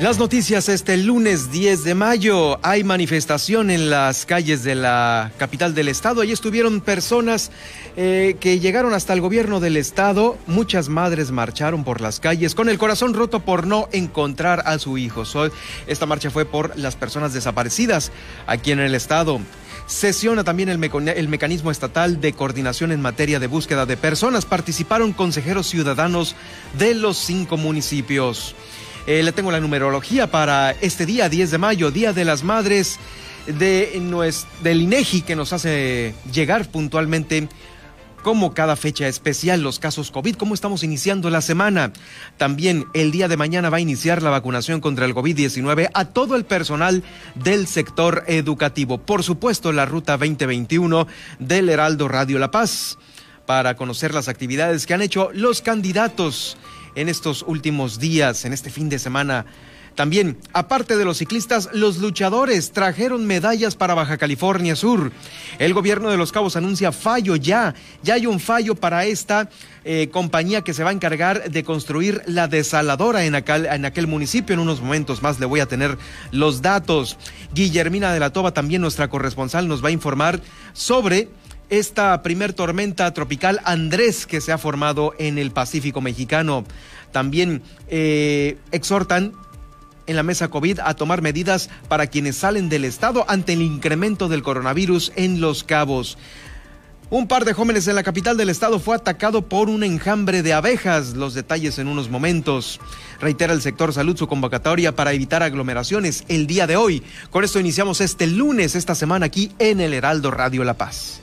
Las noticias este lunes 10 de mayo. Hay manifestación en las calles de la capital del estado. Allí estuvieron personas eh, que llegaron hasta el gobierno del estado. Muchas madres marcharon por las calles con el corazón roto por no encontrar a su hijo. esta marcha fue por las personas desaparecidas aquí en el estado. Sesiona también el, el, mecanismo estatal de coordinación en materia de búsqueda de personas. Participaron consejeros ciudadanos de los cinco municipios. Eh, le tengo la numerología para este día, 10 de mayo, Día de las Madres de del INEGI, que nos hace llegar puntualmente como cada fecha especial, los casos COVID, cómo estamos iniciando la semana. También el día de mañana va a iniciar la vacunación contra el COVID-19 a todo el personal del sector educativo. Por supuesto, la ruta 2021 del Heraldo Radio La Paz para conocer las actividades que han hecho los candidatos en estos últimos días, en este fin de semana. También, aparte de los ciclistas, los luchadores trajeron medallas para Baja California Sur. El gobierno de Los Cabos anuncia fallo ya. Ya hay un fallo para esta eh, compañía que se va a encargar de construir la desaladora en aquel, en aquel municipio. En unos momentos más le voy a tener los datos. Guillermina de la Toba, también nuestra corresponsal, nos va a informar sobre esta primer tormenta tropical Andrés que se ha formado en el Pacífico mexicano. También eh, exhortan en la mesa COVID a tomar medidas para quienes salen del estado ante el incremento del coronavirus en Los Cabos. Un par de jóvenes en la capital del estado fue atacado por un enjambre de abejas. Los detalles en unos momentos. Reitera el sector salud su convocatoria para evitar aglomeraciones el día de hoy. Con esto iniciamos este lunes, esta semana aquí en el Heraldo Radio La Paz.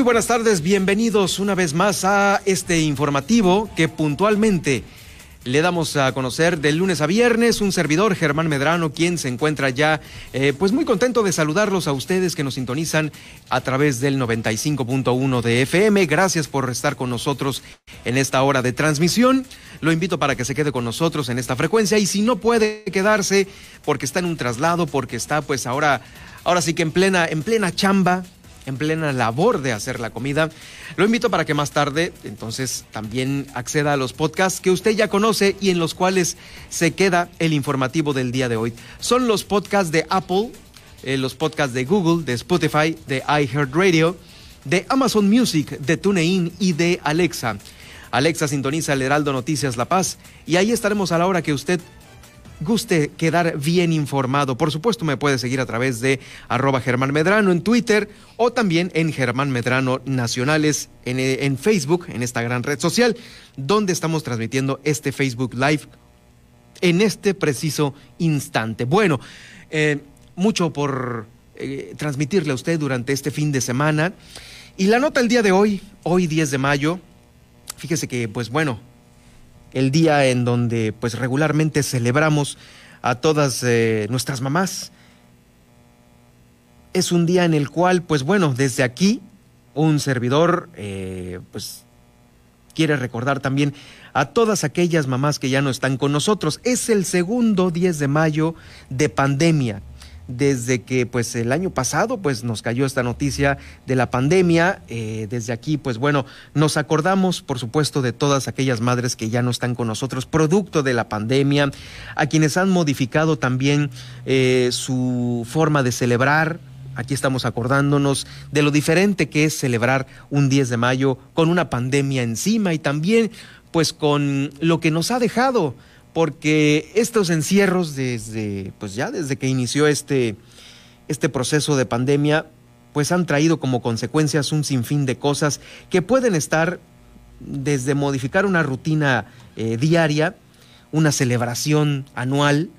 Muy buenas tardes, bienvenidos una vez más a este informativo que puntualmente le damos a conocer de lunes a viernes un servidor, Germán Medrano, quien se encuentra ya eh, pues muy contento de saludarlos a ustedes que nos sintonizan a través del 95.1 de FM. Gracias por estar con nosotros en esta hora de transmisión. Lo invito para que se quede con nosotros en esta frecuencia y si no puede quedarse porque está en un traslado, porque está pues ahora, ahora sí que en plena, en plena chamba, en plena labor de hacer la comida. Lo invito para que más tarde entonces también acceda a los podcasts que usted ya conoce y en los cuales se queda el informativo del día de hoy. Son los podcasts de Apple, eh, los podcasts de Google, de Spotify, de iHeartRadio, de Amazon Music, de TuneIn y de Alexa. Alexa sintoniza el Heraldo Noticias La Paz y ahí estaremos a la hora que usted guste quedar bien informado. Por supuesto, me puede seguir a través de arroba Germán Medrano en Twitter o también en Germán Medrano Nacionales en, en Facebook, en esta gran red social, donde estamos transmitiendo este Facebook Live en este preciso instante. Bueno, eh, mucho por eh, transmitirle a usted durante este fin de semana. Y la nota el día de hoy, hoy 10 de mayo, fíjese que, pues bueno, el día en donde pues regularmente celebramos a todas eh, nuestras mamás. Es un día en el cual, pues bueno, desde aquí un servidor eh, pues quiere recordar también a todas aquellas mamás que ya no están con nosotros. Es el segundo 10 de mayo de pandemia desde que pues el año pasado pues nos cayó esta noticia de la pandemia. Eh, desde aquí pues bueno, nos acordamos por supuesto de todas aquellas madres que ya no están con nosotros producto de la pandemia, a quienes han modificado también eh, su forma de celebrar. Aquí estamos acordándonos de lo diferente que es celebrar un 10 de mayo con una pandemia encima y también pues con lo que nos ha dejado, porque estos encierros desde, pues ya desde que inició este, este proceso de pandemia, pues han traído como consecuencias un sinfín de cosas que pueden estar desde modificar una rutina eh, diaria, una celebración anual,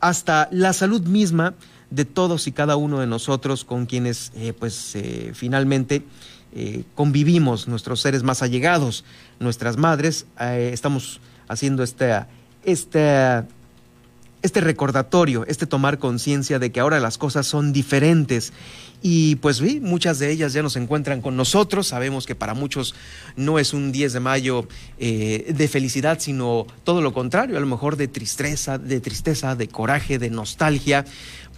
hasta la salud misma de todos y cada uno de nosotros con quienes eh, pues eh, finalmente convivimos, nuestros seres más allegados, nuestras madres, estamos haciendo esta, esta este recordatorio, este tomar conciencia de que ahora las cosas son diferentes. Y pues muchas de ellas ya nos encuentran con nosotros. Sabemos que para muchos no es un 10 de mayo eh, de felicidad, sino todo lo contrario, a lo mejor de tristeza, de tristeza, de coraje, de nostalgia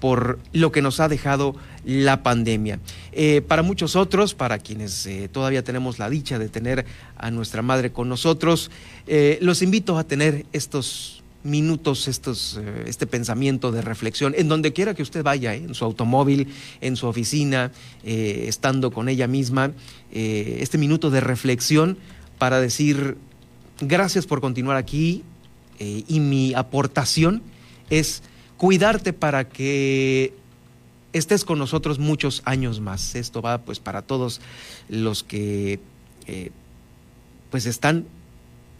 por lo que nos ha dejado la pandemia. Eh, para muchos otros, para quienes eh, todavía tenemos la dicha de tener a nuestra madre con nosotros, los invito a tener estos minutos estos, eh, este pensamiento de reflexión, en donde quiera que usted vaya, eh, en su automóvil, en su oficina, eh, estando con ella misma, este minuto de reflexión para decir gracias por continuar aquí y mi aportación es cuidarte para que estés con nosotros muchos años más. Esto va pues para todos los que pues están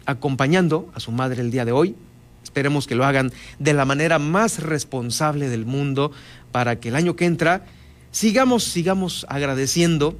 acompañando a su madre el día de hoy, Esperemos que lo hagan de la manera más responsable del mundo para que el año que entra sigamos, sigamos agradeciendo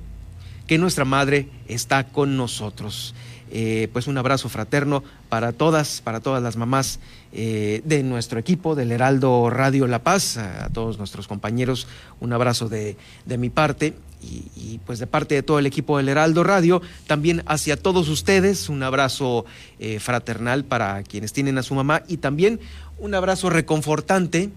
que nuestra madre está con nosotros. Eh, pues un abrazo fraterno para todas, para todas las mamás eh, de nuestro equipo, del Heraldo Radio La Paz, a, todos nuestros compañeros, un abrazo de, de mi parte y, pues de parte de todo el equipo del Heraldo Radio, también hacia todos ustedes, un abrazo eh, fraternal para quienes tienen a su mamá y también un abrazo reconfortante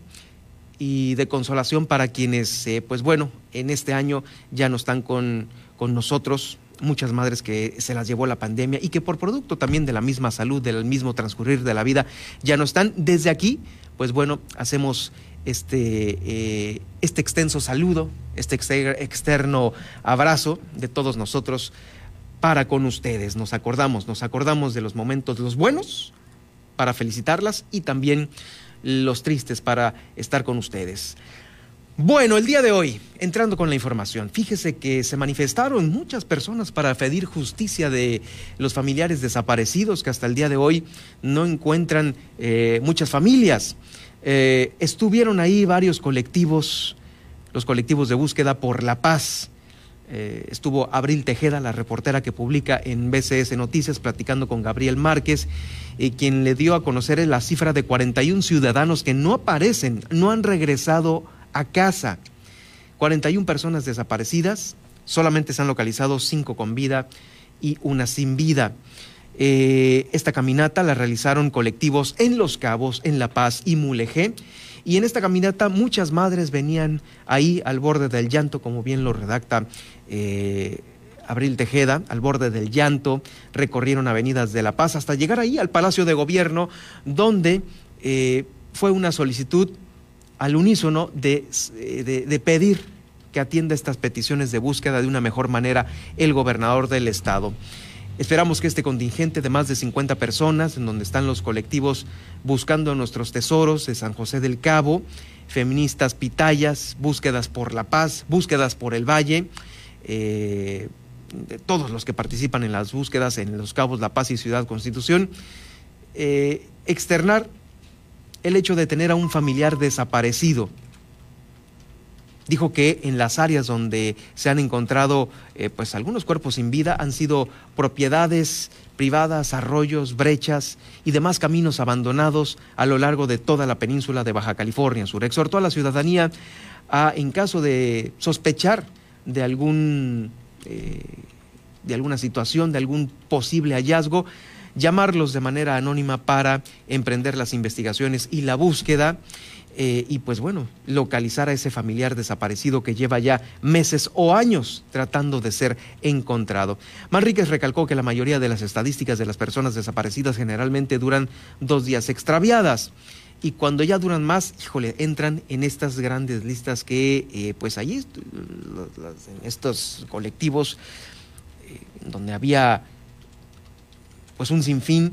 y de consolación para quienes, pues bueno, en este año ya no están con, con nosotros, muchas madres que se las llevó la pandemia y que por producto también de la misma salud, del mismo transcurrir de la vida, ya no están. Desde aquí, pues bueno, hacemos este, eh, este extenso saludo, este externo abrazo de todos nosotros para con ustedes. Nos acordamos, nos acordamos de los momentos, los buenos, para felicitarlas y también los tristes para estar con ustedes. Bueno, el día de hoy, entrando con la información, fíjese que se manifestaron muchas personas para pedir justicia de los familiares desaparecidos que hasta el día de hoy no encuentran eh, muchas familias. Eh, estuvieron ahí varios colectivos, los colectivos de búsqueda por la paz. Eh, estuvo Abril Tejeda, la reportera que publica en BCS Noticias, platicando con Gabriel Márquez, y quien le dio a conocer la cifra de 41 ciudadanos que no aparecen, no han regresado a casa. 41 personas desaparecidas, solamente se han localizado 5 con vida y una sin vida. Eh, esta caminata la realizaron colectivos en Los Cabos, en La Paz y Mulegé. Y en esta caminata muchas madres venían ahí al borde del llanto, como bien lo redacta eh, Abril Tejeda, al borde del llanto, recorrieron avenidas de La Paz hasta llegar ahí al Palacio de Gobierno, donde eh, fue una solicitud al unísono de, de pedir que atienda estas peticiones de búsqueda de una mejor manera el gobernador del estado. Esperamos que este contingente de más de 50 personas, en donde están los colectivos buscando nuestros tesoros de San José del Cabo, feministas pitayas, búsquedas por la paz, búsquedas por el valle, eh, todos los que participan en las búsquedas en los cabos La Paz y Ciudad Constitución, eh, externar el hecho de tener a un familiar desaparecido dijo que en las áreas donde se han encontrado eh, pues algunos cuerpos sin vida han sido propiedades privadas, arroyos, brechas y demás caminos abandonados a lo largo de toda la península de Baja California Sur. Exhortó a la ciudadanía a, en caso de sospechar de algún eh, de alguna situación, de algún posible hallazgo, llamarlos de manera anónima para emprender las investigaciones y la búsqueda eh, y pues bueno, localizar a ese familiar desaparecido que lleva ya meses o años tratando de ser encontrado. Manríquez recalcó que la mayoría de las estadísticas de las personas desaparecidas generalmente duran dos días extraviadas y cuando ya duran más, híjole, entran en estas grandes listas que eh, pues allí, en estos colectivos, eh, donde había pues un sinfín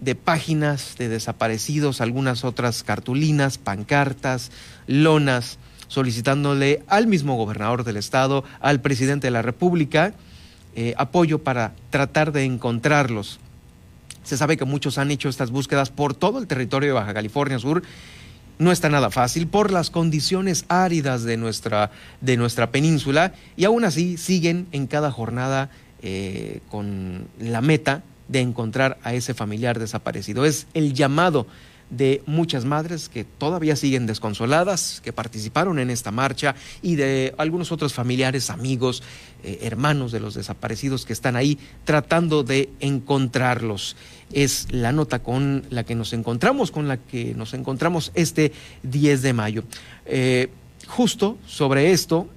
de páginas de desaparecidos, algunas otras cartulinas, pancartas, lonas, solicitándole al mismo gobernador del estado, al presidente de la República, eh, apoyo para tratar de encontrarlos. Se sabe que muchos han hecho estas búsquedas por todo el territorio de Baja California Sur. No está nada fácil por las condiciones áridas de nuestra, de nuestra península y aún así siguen en cada jornada eh, con la meta de encontrar a ese familiar desaparecido. Es el llamado de muchas madres que todavía siguen desconsoladas, que participaron en esta marcha y de algunos otros familiares, amigos, eh, hermanos de los desaparecidos que están ahí tratando de encontrarlos. Es la nota con la que nos encontramos, con la que nos encontramos este 10 de mayo. Eh, justo sobre esto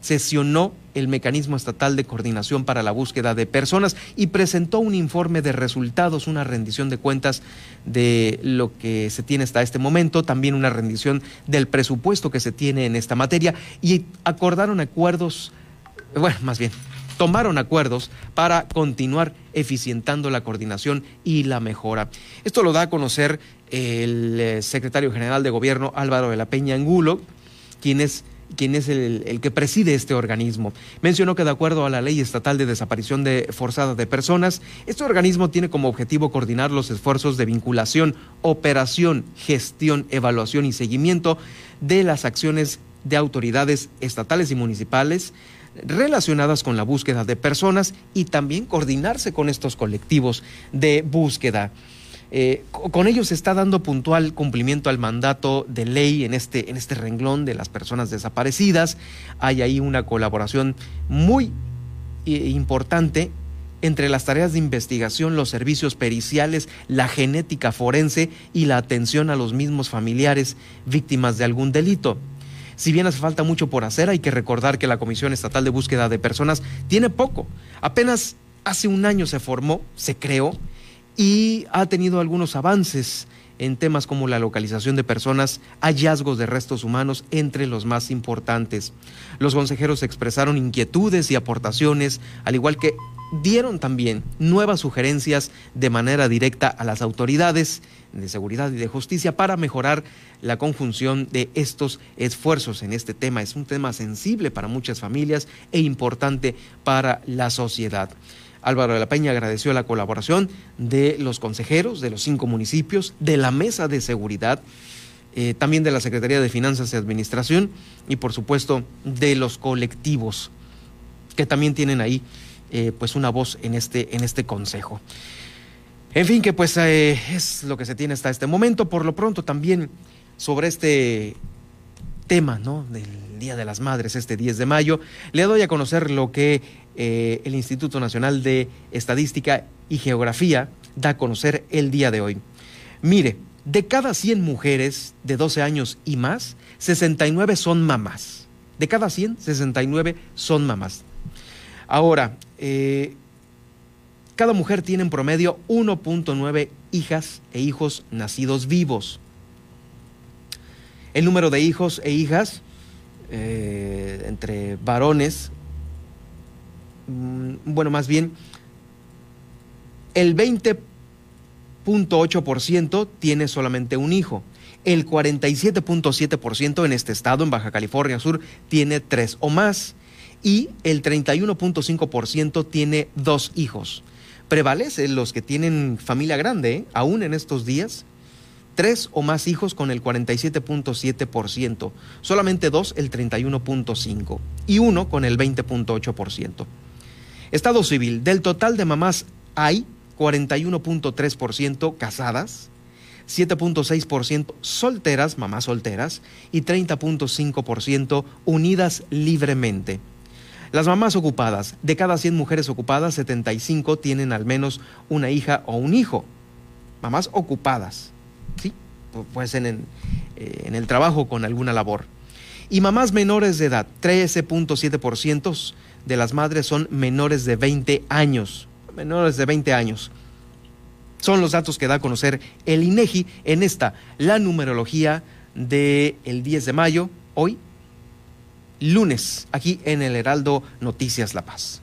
sesionó el Mecanismo Estatal de Coordinación para la Búsqueda de Personas y presentó un informe de resultados, una rendición de cuentas de lo que se tiene hasta este momento, también una rendición del presupuesto que se tiene en esta materia y acordaron acuerdos, bueno, más bien, tomaron acuerdos para continuar eficientando la coordinación y la mejora. Esto lo da a conocer el eh, secretario general de Gobierno Álvaro de la Peña Angulo, quien es quien es el, que preside este organismo. Mencionó que de acuerdo a la ley estatal de desaparición de forzada de personas, este organismo tiene como objetivo coordinar los esfuerzos de vinculación, operación, gestión, evaluación y seguimiento de las acciones de autoridades estatales y municipales relacionadas con la búsqueda de personas y también coordinarse con estos colectivos de búsqueda. Eh, con ellos se está dando puntual cumplimiento al mandato de ley en este, en este renglón de las personas desaparecidas. Hay ahí una colaboración muy eh, importante entre las tareas de investigación, los servicios periciales, la genética forense y la atención a los mismos familiares víctimas de algún delito. Si bien hace falta mucho por hacer, hay que recordar que la Comisión Estatal de Búsqueda de Personas tiene poco. Apenas hace un año se formó, se creó y ha tenido algunos avances en temas como la localización de personas, hallazgos de restos humanos entre los más importantes. Los consejeros expresaron inquietudes y aportaciones, al igual que dieron también nuevas sugerencias de manera directa a las autoridades de seguridad y de justicia para mejorar la conjunción de estos esfuerzos en este tema. Es un tema sensible para muchas familias e importante para la sociedad. Álvaro de la Peña agradeció la colaboración de los consejeros de los cinco municipios, de la Mesa de Seguridad, eh, también de la Secretaría de Finanzas y Administración y por supuesto de los colectivos que también tienen ahí eh, pues una voz en este, en este consejo. En fin, que pues eh, es lo que se tiene hasta este momento. Por lo pronto también sobre este tema ¿no? del Día de las Madres, este 10 de mayo, le doy a conocer lo que eh, el Instituto Nacional de Estadística y Geografía da a conocer el día de hoy. Mire, de cada 100 mujeres de 12 años y más, 69 son mamás. De cada 100, 69 son mamás. Ahora, eh, cada mujer tiene en promedio 1.9 hijas e hijos nacidos vivos. El número de hijos e hijas eh, entre varones Mm, bueno, más bien, el 20.8% tiene solamente un hijo. El 47.7% en este estado, en Baja California Sur, tiene tres o más. Y el 31.5% tiene dos hijos. Prevalecen los que tienen familia grande, ¿eh? aún en estos días. Tres o más hijos con el 47.7%. Solamente dos, el 31.5%. Y uno con el 20.8%. Estado civil, del total de mamás hay 41.3% casadas, 7.6% solteras, mamás solteras, y 30.5% unidas libremente. Las mamás ocupadas, de cada 100 mujeres ocupadas, 75 tienen al menos una hija o un hijo. Mamás ocupadas, ¿sí? Pues en, en, eh, en el trabajo con alguna labor. Y mamás menores de edad, 13.7% de las madres son menores de 20 años. Menores de 20 años. Son los datos que da a conocer el INEGI en esta, la numerología del el 10 de mayo, hoy, lunes, aquí en el Heraldo Noticias La Paz.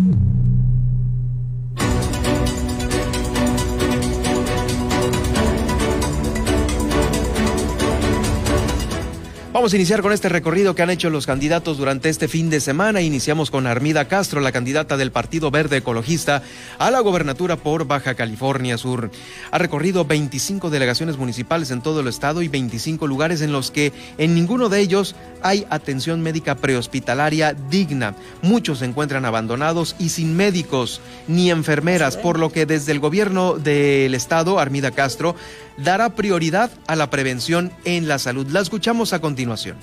Vamos a iniciar con este recorrido que han hecho los candidatos durante este fin de semana. Iniciamos con Armida Castro, la candidata del Partido Verde Ecologista a la gobernatura por Baja California Sur. Ha recorrido 25 delegaciones municipales en todo el estado y 25 lugares en los que en ninguno de ellos hay atención médica prehospitalaria digna. Muchos se encuentran abandonados y sin médicos ni enfermeras, por lo que desde el gobierno del estado, Armida Castro, dará prioridad a la prevención en la salud. La escuchamos a continuación.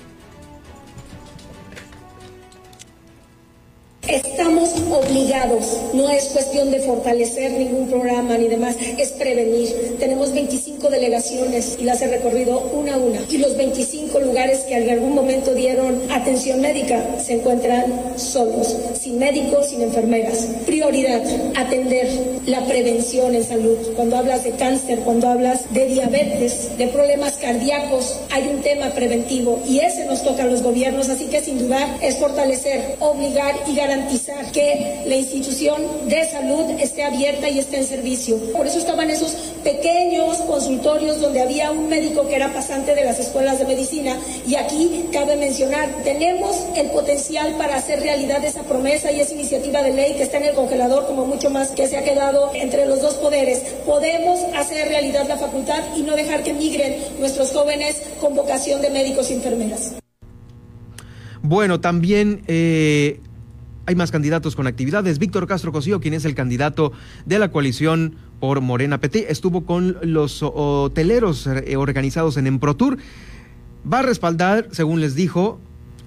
Estamos obligados, no es cuestión de fortalecer ningún programa ni demás, es prevenir. Tenemos 25 delegaciones y las he recorrido una a una. Y los 25 lugares que en algún momento dieron atención médica se encuentran solos, sin médicos, sin enfermeras. Prioridad, atender la prevención en salud. Cuando hablas de cáncer, cuando hablas de diabetes, de problemas cardíacos, hay un tema preventivo y ese nos toca a los gobiernos, así que sin dudar es fortalecer, obligar y garantizar garantizar que la institución de salud esté abierta y esté en servicio. Por eso estaban esos pequeños consultorios donde había un médico que era pasante de las escuelas de medicina y aquí cabe mencionar, tenemos el potencial para hacer realidad esa promesa y esa iniciativa de ley que está en el congelador como mucho más que se ha quedado entre los dos poderes. Podemos hacer realidad la facultad y no dejar que migren nuestros jóvenes con vocación de médicos y enfermeras. Bueno, también eh, hay más candidatos con actividades. Víctor Castro Cosío, quien es el candidato de la coalición por Morena PT, estuvo con los hoteleros eh, organizados en Emprotur. Va a respaldar, según les dijo,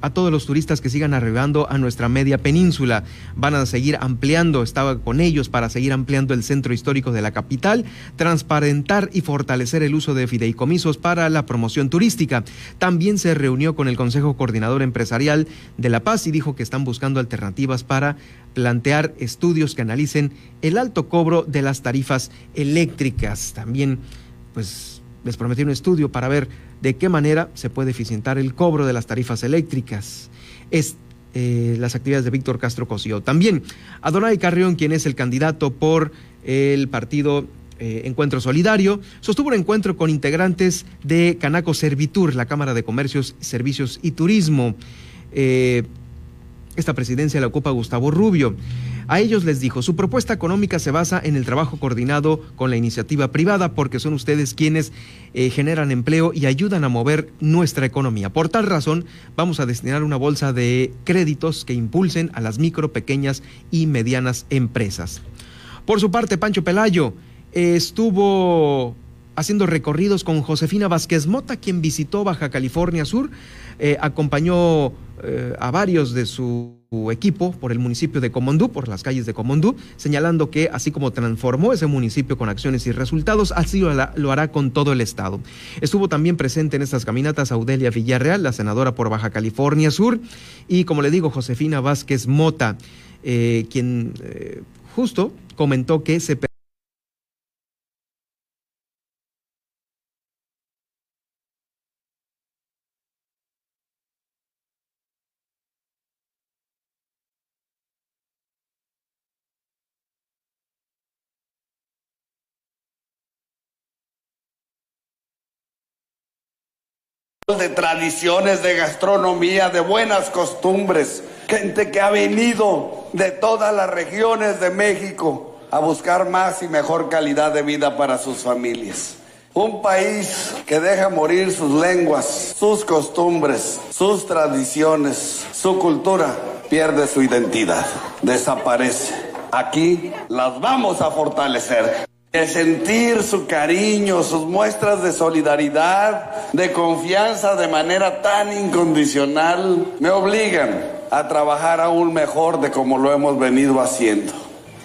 a todos los turistas que sigan arribando a nuestra media península. Van a seguir ampliando, estaba con ellos para seguir ampliando el centro histórico de la capital, transparentar y fortalecer el uso de fideicomisos para la promoción turística. También se reunió con el Consejo Coordinador Empresarial de La Paz y dijo que están buscando alternativas para plantear estudios que analicen el alto cobro de las tarifas eléctricas. También, pues, les prometió un estudio para ver de qué manera se puede eficientar el cobro de las tarifas eléctricas. Es eh, las actividades de Víctor Castro Cosío. También Adonai Carrión, quien es el candidato por el partido eh, Encuentro Solidario, sostuvo un encuentro con integrantes de Canaco Servitur, la Cámara de Comercios, Servicios y Turismo. Eh, esta presidencia la ocupa Gustavo Rubio. A ellos les dijo, su propuesta económica se basa en el trabajo coordinado con la iniciativa privada porque son ustedes quienes eh, generan empleo y ayudan a mover nuestra economía. Por tal razón, vamos a destinar una bolsa de créditos que impulsen a las micro, pequeñas y medianas empresas. Por su parte, Pancho Pelayo estuvo haciendo recorridos con Josefina Vázquez Mota, quien visitó Baja California Sur, eh, acompañó eh, a varios de su equipo por el municipio de Comondú, por las calles de Comondú, señalando que así como transformó ese municipio con acciones y resultados, así lo, hará con todo el estado. Estuvo también presente en estas caminatas Audelia Villarreal, la senadora por Baja California Sur, y como le digo, Josefina Vázquez Mota, eh, quien justo comentó que se de tradiciones, de gastronomía, de buenas costumbres. Gente que ha venido de todas las regiones de México a buscar más y mejor calidad de vida para sus familias. Un país que deja morir sus lenguas, sus costumbres, sus tradiciones, su cultura, pierde su identidad, desaparece. Aquí las vamos a fortalecer. El sentir su cariño, sus muestras de solidaridad, de confianza de manera tan incondicional, me obligan a trabajar aún mejor de como lo hemos venido haciendo.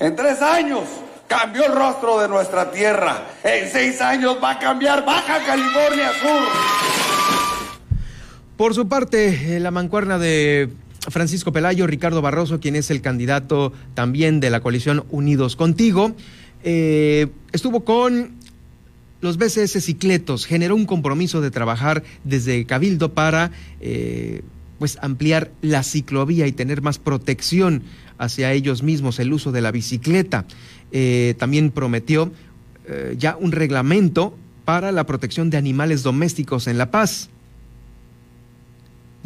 En tres años cambió el rostro de nuestra tierra. En seis años va a cambiar Baja California Sur. Por su parte, la mancuerna de Francisco Pelayo, Ricardo Barroso, quien es el candidato también de la coalición Unidos Contigo, eh, estuvo con los BCS Cicletos generó un compromiso de trabajar desde Cabildo para eh, pues ampliar la ciclovía y tener más protección hacia ellos mismos, el uso de la bicicleta. Eh, también prometió eh, ya un reglamento para la protección de animales domésticos en La Paz.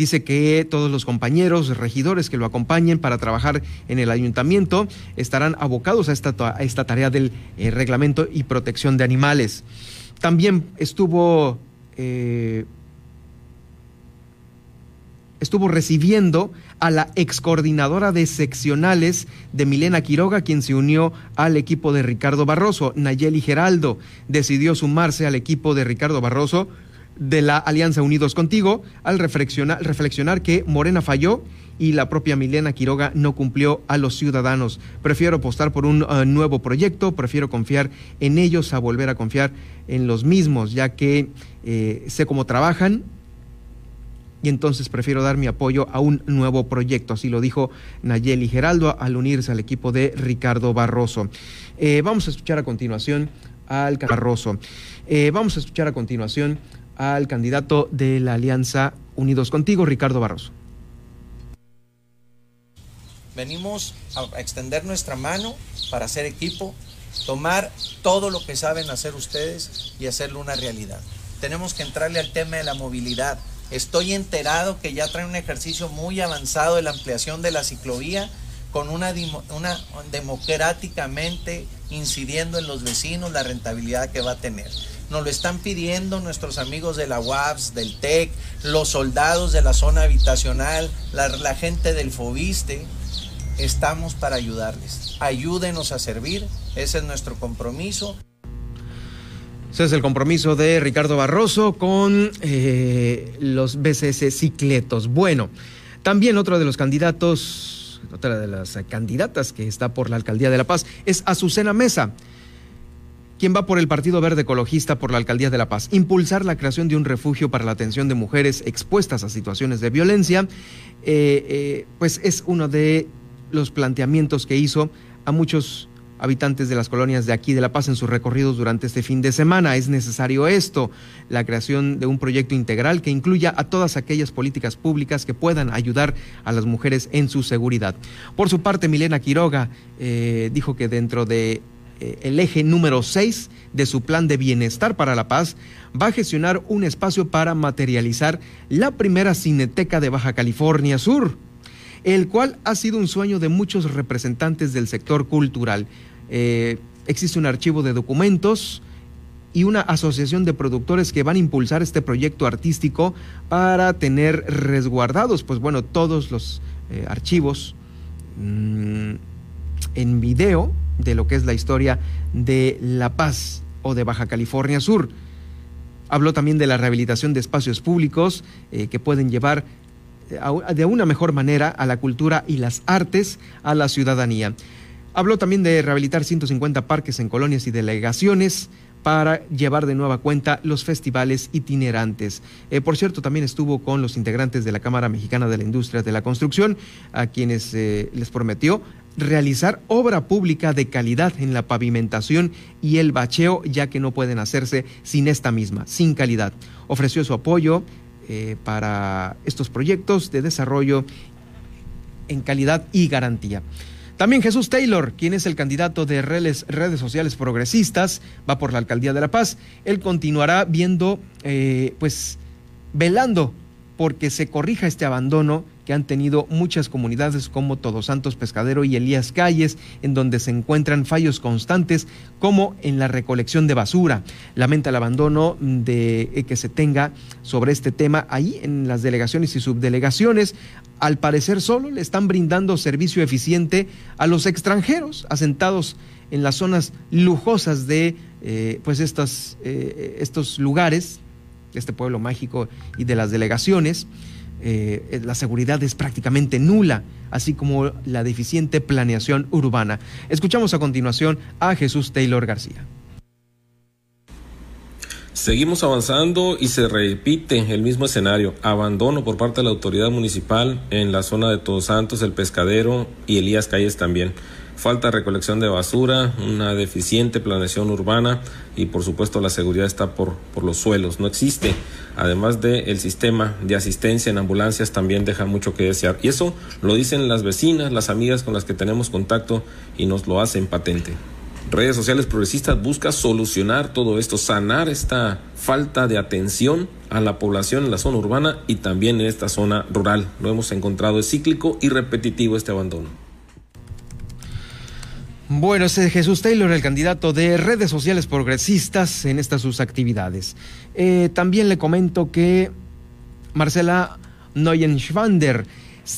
Dice que todos los compañeros regidores que lo acompañen para trabajar en el ayuntamiento estarán abocados a esta, esta tarea del eh, reglamento y protección de animales. También estuvo, eh, estuvo recibiendo a la ex coordinadora de seccionales de Milena Quiroga, quien se unió al equipo de Ricardo Barroso. Nayeli Geraldo decidió sumarse al equipo de Ricardo Barroso de la Alianza Unidos Contigo al reflexionar, reflexionar que Morena falló y la propia Milena Quiroga no cumplió a los ciudadanos. Prefiero apostar por un uh, nuevo proyecto, prefiero confiar en ellos a volver a confiar en los mismos, ya que eh, sé cómo trabajan, y entonces prefiero dar mi apoyo a un nuevo proyecto. Así lo dijo Nayeli Geraldo al unirse al equipo de Ricardo Barroso. Eh, vamos a escuchar a continuación al Barroso. Eh, vamos a escuchar a continuación al candidato de la Alianza Unidos Contigo, Ricardo Barroso. Venimos a extender nuestra mano para hacer equipo, tomar todo lo que saben hacer ustedes y hacerlo una realidad. Tenemos que entrarle al tema de la movilidad. Estoy enterado que ya trae un ejercicio muy avanzado de la ampliación de la ciclovía con una democráticamente incidiendo en los vecinos la rentabilidad que va a tener. Nos lo están pidiendo nuestros amigos de la UAPS, del TEC, los soldados de la zona habitacional, la, gente del FOBISTE. Estamos para ayudarles. Ayúdenos a servir. Ese es nuestro compromiso. Ese es el compromiso de Ricardo Barroso con eh, los BCS Cicletos. Bueno, también otro de los candidatos, otra de las candidatas que está por la alcaldía de La Paz es Azucena Mesa quien va por el Partido Verde Ecologista por la Alcaldía de La Paz. Impulsar la creación de un refugio para la atención de mujeres expuestas a situaciones de violencia, eh, eh, pues es uno de los planteamientos que hizo a muchos habitantes de las colonias de aquí de La Paz en sus recorridos durante este fin de semana. Es necesario esto, la creación de un proyecto integral que incluya a todas aquellas políticas públicas que puedan ayudar a las mujeres en su seguridad. Por su parte, Milena Quiroga eh, dijo que dentro de el eje número 6 de su plan de bienestar para la paz, va a gestionar un espacio para materializar la primera cineteca de Baja California Sur, el cual ha sido un sueño de muchos representantes del sector cultural. Eh, existe un archivo de documentos y una asociación de productores que van a impulsar este proyecto artístico para tener resguardados, pues bueno, todos los eh, archivos mmm, en video de lo que es la historia de La Paz o de Baja California Sur. Habló también de la rehabilitación de espacios públicos eh, que pueden llevar eh, de una mejor manera a la cultura y las artes a la ciudadanía. Habló también de rehabilitar 150 parques en colonias y delegaciones para llevar de nueva cuenta los festivales itinerantes. Eh, por cierto, también estuvo con los integrantes de la Cámara Mexicana de la Industria de la Construcción, a quienes les prometió realizar obra pública de calidad en la pavimentación y el bacheo, ya que no pueden hacerse sin esta misma, sin calidad. Ofreció su apoyo eh, para estos proyectos de desarrollo en calidad y garantía. También Jesús Taylor, quien es el candidato de redes, redes sociales progresistas, va por la alcaldía de La Paz. Él continuará viendo, eh, pues, velando porque se corrija este abandono que han tenido muchas comunidades como Todos Santos Pescadero y Elías Calles, en donde se encuentran fallos constantes como en la recolección de basura. Lamenta el abandono de eh, que se tenga sobre este tema ahí en las delegaciones y subdelegaciones. Al parecer solo le están brindando servicio eficiente a los extranjeros asentados en las zonas lujosas de eh, pues eh, estos lugares, este pueblo mágico y de las delegaciones. Eh, la seguridad es prácticamente nula, así como la deficiente planeación urbana. Escuchamos a continuación a Jesús Taylor García. Seguimos avanzando y se repite el mismo escenario, abandono por parte de la autoridad municipal en la zona de Todos Santos, el Pescadero y Elías Calles también falta de recolección de basura, una deficiente planeación urbana y por supuesto la seguridad está por, por los suelos. No existe, además del el sistema de asistencia en ambulancias también deja mucho que desear. Y eso lo dicen las vecinas, las amigas con las que tenemos contacto y nos lo hacen patente. Redes Sociales Progresistas busca solucionar todo esto, sanar esta falta de atención a la población en la zona urbana y también en esta zona rural. Lo hemos encontrado, es cíclico y repetitivo este abandono. Bueno, es Jesús Taylor, el candidato de redes sociales progresistas en estas sus actividades. Eh, también le comento que Marcela Neuenschwander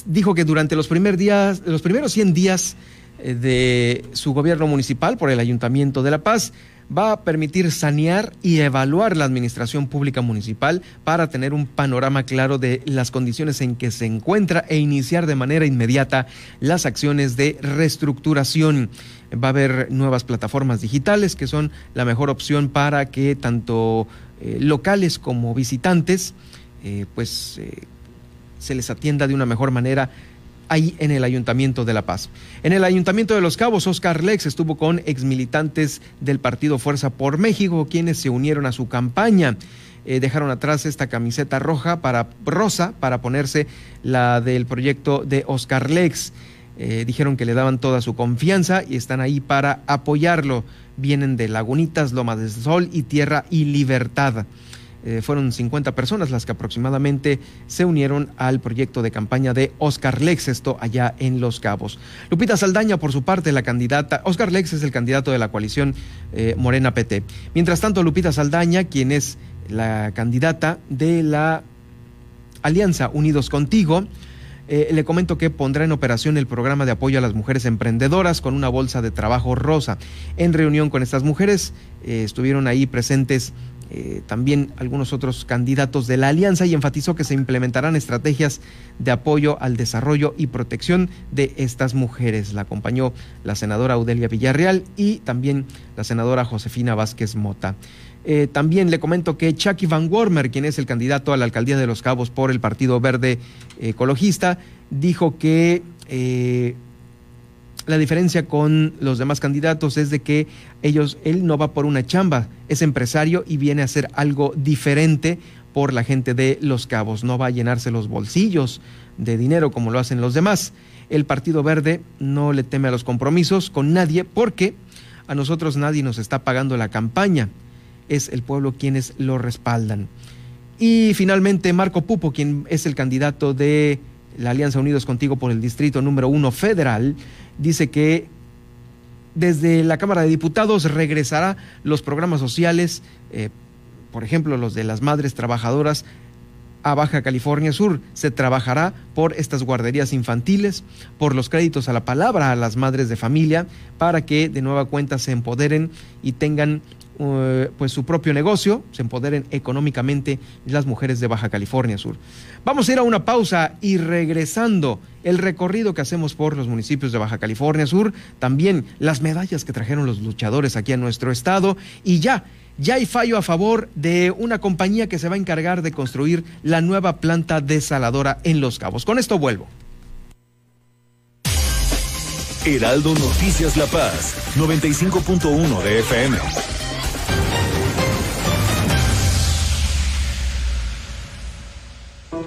dijo que durante los, primer días, los primeros 100 días eh, de su gobierno municipal por el Ayuntamiento de La Paz va a permitir sanear y evaluar la administración pública municipal para tener un panorama claro de las condiciones en que se encuentra e iniciar de manera inmediata las acciones de reestructuración. Va a haber nuevas plataformas digitales que son la mejor opción para que tanto eh, locales como visitantes eh, pues se les atienda de una mejor manera ahí en el Ayuntamiento de La Paz. En el Ayuntamiento de Los Cabos, Oscar Lex estuvo con exmilitantes del partido Fuerza por México, quienes se unieron a su campaña. Eh, dejaron atrás esta camiseta roja para rosa para ponerse la del proyecto de Oscar Lex. Eh, dijeron que le daban toda su confianza y están ahí para apoyarlo. Vienen de Lagunitas, Loma del Sol y Tierra y Libertad. Eh, fueron 50 personas las que aproximadamente se unieron al proyecto de campaña de Oscar Lex, esto allá en Los Cabos. Lupita Saldaña, por su parte, la candidata, Oscar Lex es el candidato de la coalición eh, Morena PT. Mientras tanto, Lupita Saldaña, quien es la candidata de la Alianza Unidos Contigo, eh, le comento que pondrá en operación el programa de apoyo a las mujeres emprendedoras con una bolsa de trabajo rosa. En reunión con estas mujeres estuvieron ahí presentes eh, también algunos otros candidatos de la alianza y enfatizó que se implementarán estrategias de apoyo al desarrollo y protección de estas mujeres. La acompañó la senadora Audelia Villarreal y también la senadora Josefina Vázquez Mota. Eh, también le comento que Chucky Van Wormer, quien es el candidato a la alcaldía de Los Cabos por el Partido Verde Ecologista, dijo que eh, la diferencia con los demás candidatos es de que ellos, él no va por una chamba, es empresario y viene a hacer algo diferente por la gente de Los Cabos, no va a llenarse los bolsillos de dinero como lo hacen los demás. El Partido Verde no le teme a los compromisos con nadie porque a nosotros nadie nos está pagando la campaña, es el pueblo quienes lo respaldan. Y finalmente Marco Pupo, quien es el candidato de la Alianza Unidos Contigo por el Distrito número uno federal, dice que desde la Cámara de Diputados regresará los programas sociales, eh, por ejemplo, los de las madres trabajadoras a Baja California Sur. Se trabajará por estas guarderías infantiles, por los créditos a la palabra a las madres de familia, para que de nueva cuenta se empoderen y tengan eh, pues su propio negocio, se empoderen económicamente las mujeres de Baja California Sur. Vamos a ir a una pausa y regresando el recorrido que hacemos por los municipios de Baja California Sur, también las medallas que trajeron los luchadores aquí a nuestro estado y ya ya hay fallo a favor de una compañía que se va a encargar de construir la nueva planta desaladora en Los Cabos. Con esto vuelvo. Heraldo Noticias La Paz, 95.1 de FM.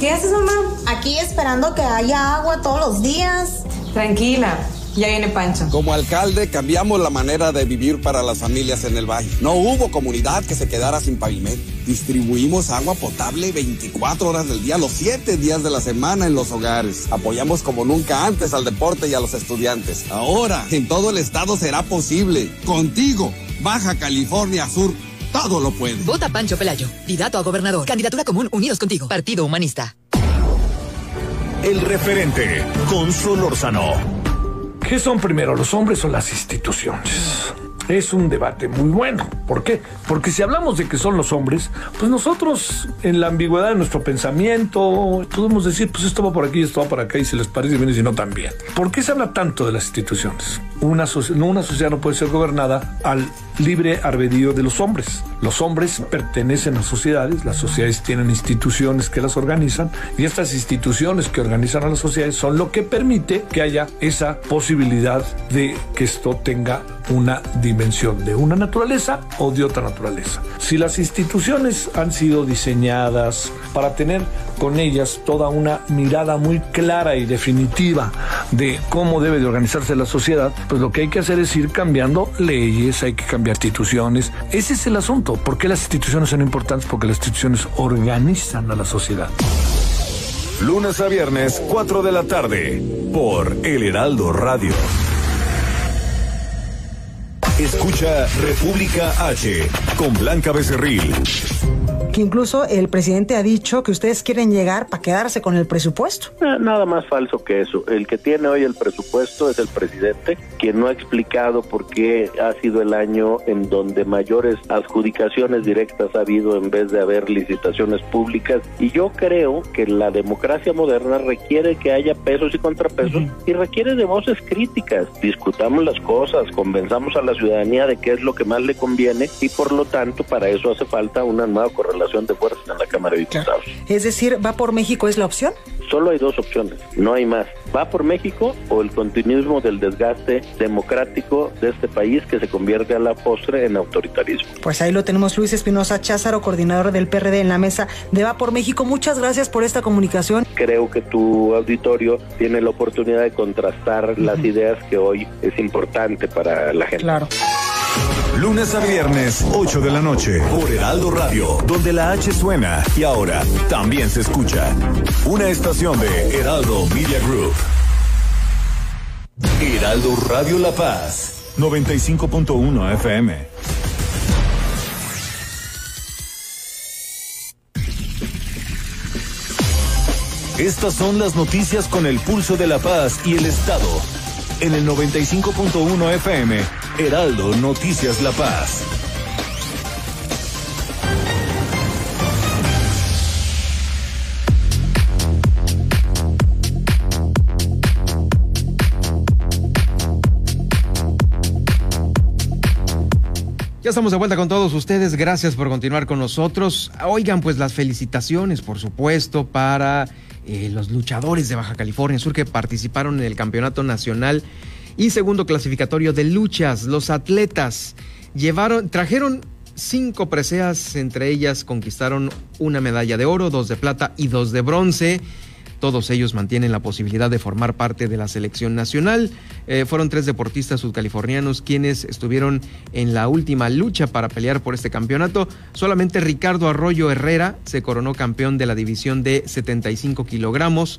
¿Qué haces, mamá? Aquí esperando que haya agua todos los días. Tranquila, ya viene Pancho. Como alcalde cambiamos la manera de vivir para las familias en el valle. No hubo comunidad que se quedara sin pavimento. Distribuimos agua potable 24 horas del día, los 7 días de la semana en los hogares. Apoyamos como nunca antes al deporte y a los estudiantes. Ahora, en todo el estado será posible. Contigo, Baja California Sur todo lo puede. Vota Pancho Pelayo, candidato a gobernador. Candidatura común Unidos Contigo. Partido Humanista. El referente con Solórzano. ¿Qué son primero, los hombres o las instituciones? Es un debate muy bueno. ¿Por qué? Porque si hablamos de que son los hombres, pues nosotros en la ambigüedad de nuestro pensamiento podemos decir, pues esto va por aquí, esto va por acá y si les parece bien y si no también. ¿Por qué se habla tanto de las instituciones? Una, no, una sociedad no puede ser gobernada al libre albedrío de los hombres. Los hombres pertenecen a sociedades, las sociedades tienen instituciones que las organizan y estas instituciones que organizan a las sociedades son lo que permite que haya esa posibilidad de que esto tenga una dimensión de una naturaleza o de otra naturaleza. Si las instituciones han sido diseñadas para tener con ellas toda una mirada muy clara y definitiva de cómo debe de organizarse la sociedad, pues lo que hay que hacer es ir cambiando leyes, hay que cambiar instituciones. Ese es el asunto. ¿Por qué las instituciones son importantes? Porque las instituciones organizan a la sociedad. Lunes a viernes, 4 de la tarde, por El Heraldo Radio. Escucha República H con Blanca Becerril incluso el presidente ha dicho que ustedes quieren llegar para quedarse con el presupuesto. Eh, nada más falso que eso. El que tiene hoy el presupuesto es el presidente, quien no ha explicado por qué ha sido el año en donde mayores adjudicaciones directas ha habido en vez de haber licitaciones públicas. Y yo creo que la democracia moderna requiere que haya pesos y contrapesos y requiere de voces críticas. Discutamos las cosas, convenzamos a la ciudadanía de qué es lo que más le conviene y por lo tanto para eso hace falta una nueva correlación de fuerzas en la Cámara de Diputados. Es decir, ¿va por México es la opción? Solo hay dos opciones, no hay más. ¿Va por México o el continuismo del desgaste democrático de este país que se convierte a la postre en autoritarismo? Pues ahí lo tenemos Luis Espinosa Cházaro, coordinador del PRD en la mesa de Va por México. Muchas gracias por esta comunicación. Creo que tu auditorio tiene la oportunidad de contrastar las ideas que hoy es importante para la gente. Claro. Lunes a viernes, 8 de la noche, por Heraldo Radio, donde la H suena y ahora también se escucha. Una estación de Heraldo Media Group. Heraldo Radio La Paz, 95.1 FM. Estas son las noticias con el pulso de la paz y el Estado. En el 95.1 FM Heraldo Noticias La Paz. Ya estamos de vuelta con todos ustedes. Gracias por continuar con nosotros. Oigan, pues las felicitaciones, por supuesto, para eh, los luchadores de Baja California Sur que participaron en el Campeonato Nacional y segundo clasificatorio de luchas. Los atletas llevaron, trajeron cinco preseas, entre ellas conquistaron una medalla de oro, dos de plata y dos de bronce. Todos ellos mantienen la posibilidad de formar parte de la selección nacional. Eh, fueron tres deportistas sudcalifornianos quienes estuvieron en la última lucha para pelear por este campeonato. Solamente Ricardo Arroyo Herrera se coronó campeón de la división de 75 kilogramos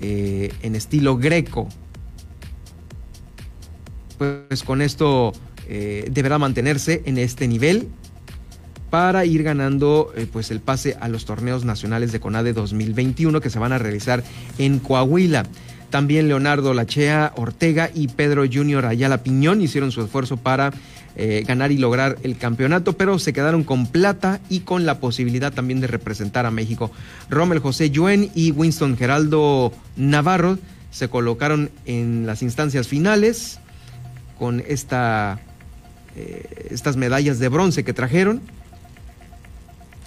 eh, en estilo greco pues con esto eh, deberá mantenerse en este nivel para ir ganando eh, pues el pase a los torneos nacionales de CONADE 2021 que se van a realizar en Coahuila. También Leonardo Lachea Ortega y Pedro Junior Ayala Piñón hicieron su esfuerzo para eh, ganar y lograr el campeonato, pero se quedaron con plata y con la posibilidad también de representar a México. Rommel José Yuen y Winston Geraldo Navarro se colocaron en las instancias finales con eh, estas medallas de bronce que trajeron.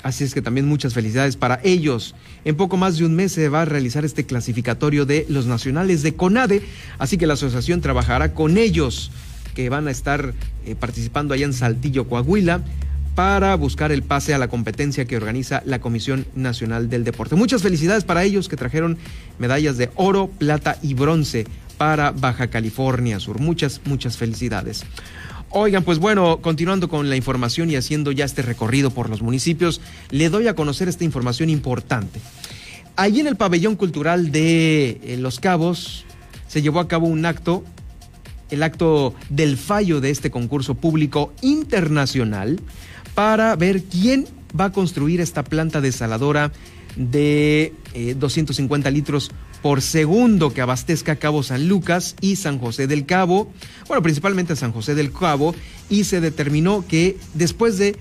Así es que también muchas felicidades para ellos. En poco más de un mes se va a realizar este clasificatorio de los nacionales de CONADE, así que la asociación trabajará con ellos que van a estar eh, participando allá en Saltillo, Coahuila, para buscar el pase a la competencia que organiza la Comisión Nacional del Deporte. Muchas felicidades para ellos que trajeron medallas de oro, plata y bronce para Baja California Sur. Muchas, muchas felicidades. Oigan, pues bueno, continuando con la información y haciendo ya este recorrido por los municipios, le doy a conocer esta información importante. Allí en el pabellón cultural de eh, Los Cabos se llevó a cabo un acto, el acto del fallo de este concurso público internacional, para ver quién va a construir esta planta desaladora de 250 litros por segundo que abastezca Cabo San Lucas y San José del Cabo, bueno, principalmente San José del Cabo, y se determinó que después de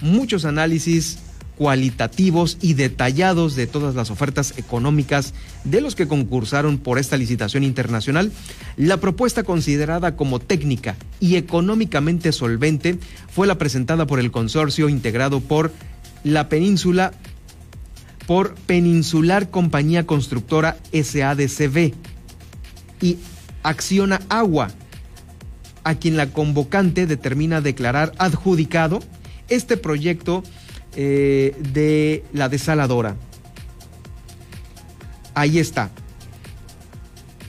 muchos análisis cualitativos y detallados de todas las ofertas económicas de los que concursaron por esta licitación internacional, la propuesta considerada como técnica y económicamente solvente fue la presentada por el consorcio integrado por la península por Peninsular Compañía Constructora SADCB y Acciona Agua, a quien la convocante determina declarar adjudicado este proyecto eh, de la desaladora. Ahí está.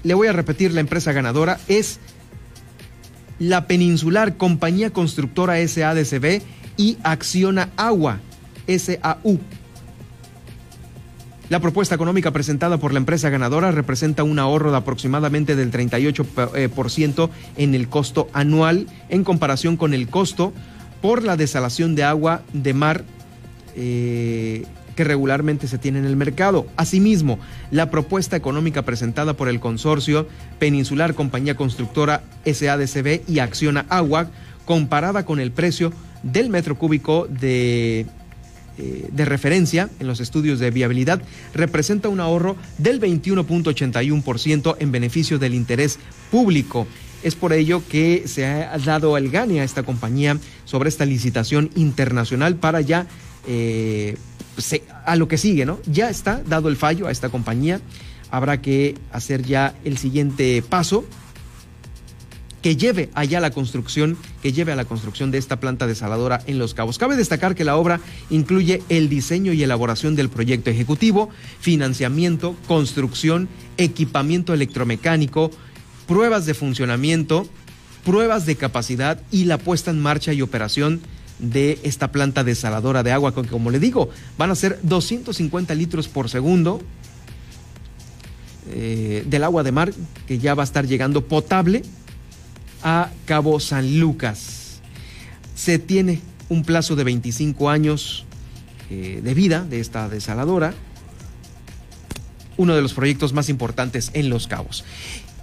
Le voy a repetir, la empresa ganadora es la Peninsular Compañía Constructora SADCB y Acciona Agua SAU. La propuesta económica presentada por la empresa ganadora representa un ahorro de aproximadamente del 38% en el costo anual en comparación con el costo por la desalación de agua de mar eh, que regularmente se tiene en el mercado. Asimismo, la propuesta económica presentada por el consorcio Peninsular Compañía Constructora SADCB y Acciona Agua, comparada con el precio del metro cúbico de eh, de referencia en los estudios de viabilidad representa un ahorro del 21.81% en beneficio del interés público. Es por ello que se ha dado el gane a esta compañía sobre esta licitación internacional para ya eh, a lo que sigue, ¿no? Ya está dado el fallo a esta compañía. Habrá que hacer ya el siguiente paso que lleve allá la construcción, que lleve a la construcción de esta planta desaladora en Los Cabos. Cabe destacar que la obra incluye el diseño y elaboración del proyecto ejecutivo, financiamiento, construcción, equipamiento electromecánico, pruebas de funcionamiento, pruebas de capacidad y la puesta en marcha y operación de esta planta desaladora de agua, que como le digo, van a ser 250 litros por segundo eh, del agua de mar que ya va a estar llegando potable a Cabo San Lucas. Se tiene un plazo de 25 años eh, de vida de esta desaladora, uno de los proyectos más importantes en Los Cabos.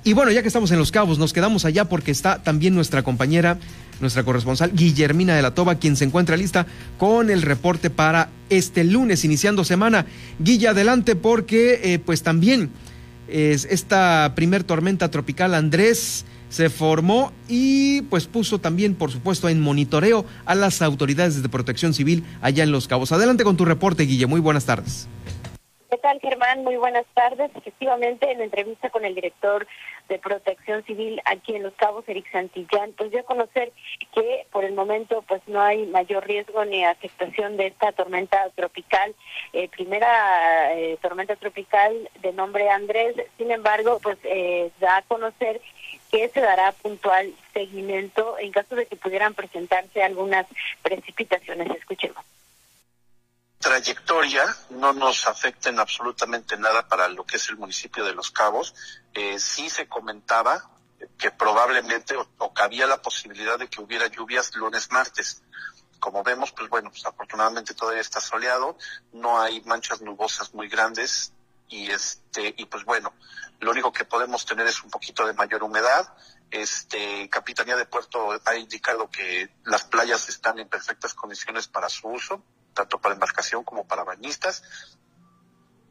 Y bueno, ya que estamos en Los Cabos, nos quedamos allá porque está también nuestra compañera, nuestra corresponsal Guillermina de la Toba, quien se encuentra lista con el reporte para este lunes, iniciando semana. Guilla, adelante porque eh, pues también es esta primer tormenta tropical Andrés se formó y pues puso también, por supuesto, en monitoreo a las autoridades de protección civil allá en Los Cabos. Adelante con tu reporte, Guille. Muy buenas tardes. ¿Qué tal, Germán? Muy buenas tardes. Efectivamente, en entrevista con el director de Protección Civil aquí en Los Cabos, Eric Santillán, pues dio a conocer que por el momento pues no hay mayor riesgo ni afectación de esta tormenta tropical, eh, primera eh, tormenta tropical de nombre Andrés. Sin embargo, pues eh, da a conocer que se dará puntual seguimiento en caso de que pudieran presentarse algunas precipitaciones. Escuchemos trayectoria no nos afecta en absolutamente nada para lo que es el municipio de Los Cabos. Eh, sí se comentaba que probablemente o, cabía la posibilidad de que hubiera lluvias lunes, martes. Como vemos, pues bueno, pues afortunadamente todavía está soleado, no hay manchas nubosas muy grandes y este y pues bueno, lo único que podemos tener es un poquito de mayor humedad. Este Capitanía de Puerto ha indicado que las playas están en perfectas condiciones para su uso, tanto para embarcación como para bañistas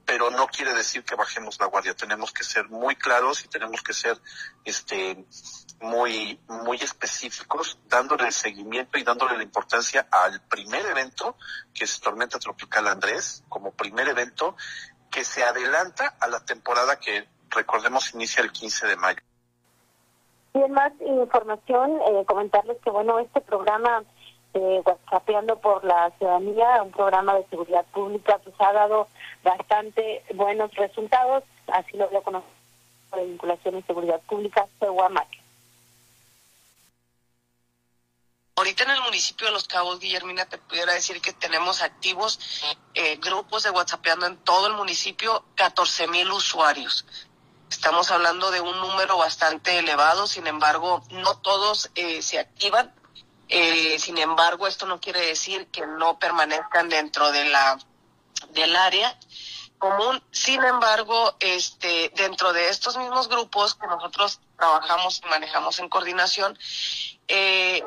pero no quiere decir que bajemos la guardia. Tenemos que ser muy claros y tenemos que ser este muy muy específicos, dándole el seguimiento y dándole la importancia al primer evento, que es Tormenta Tropical Andrés, como primer evento que se adelanta a la temporada que recordemos inicia el 15 de mayo. Y en más información, eh, comentarles que bueno, este programa eh, WhatsAppeando por la ciudadanía, un programa de seguridad pública, pues ha dado bastante buenos resultados, así lo veo con la vinculación y seguridad pública, Sehuamac. Ahorita en el municipio de Los Cabos, Guillermina, te pudiera decir que tenemos activos eh, grupos de WhatsAppeando en todo el municipio, 14 mil usuarios. Estamos hablando de un número bastante elevado, sin embargo, no todos eh, se activan. Eh, sin embargo, esto no quiere decir que no permanezcan dentro de la del área. común. Sin embargo, este, dentro de estos mismos grupos que nosotros trabajamos y manejamos en coordinación, eh,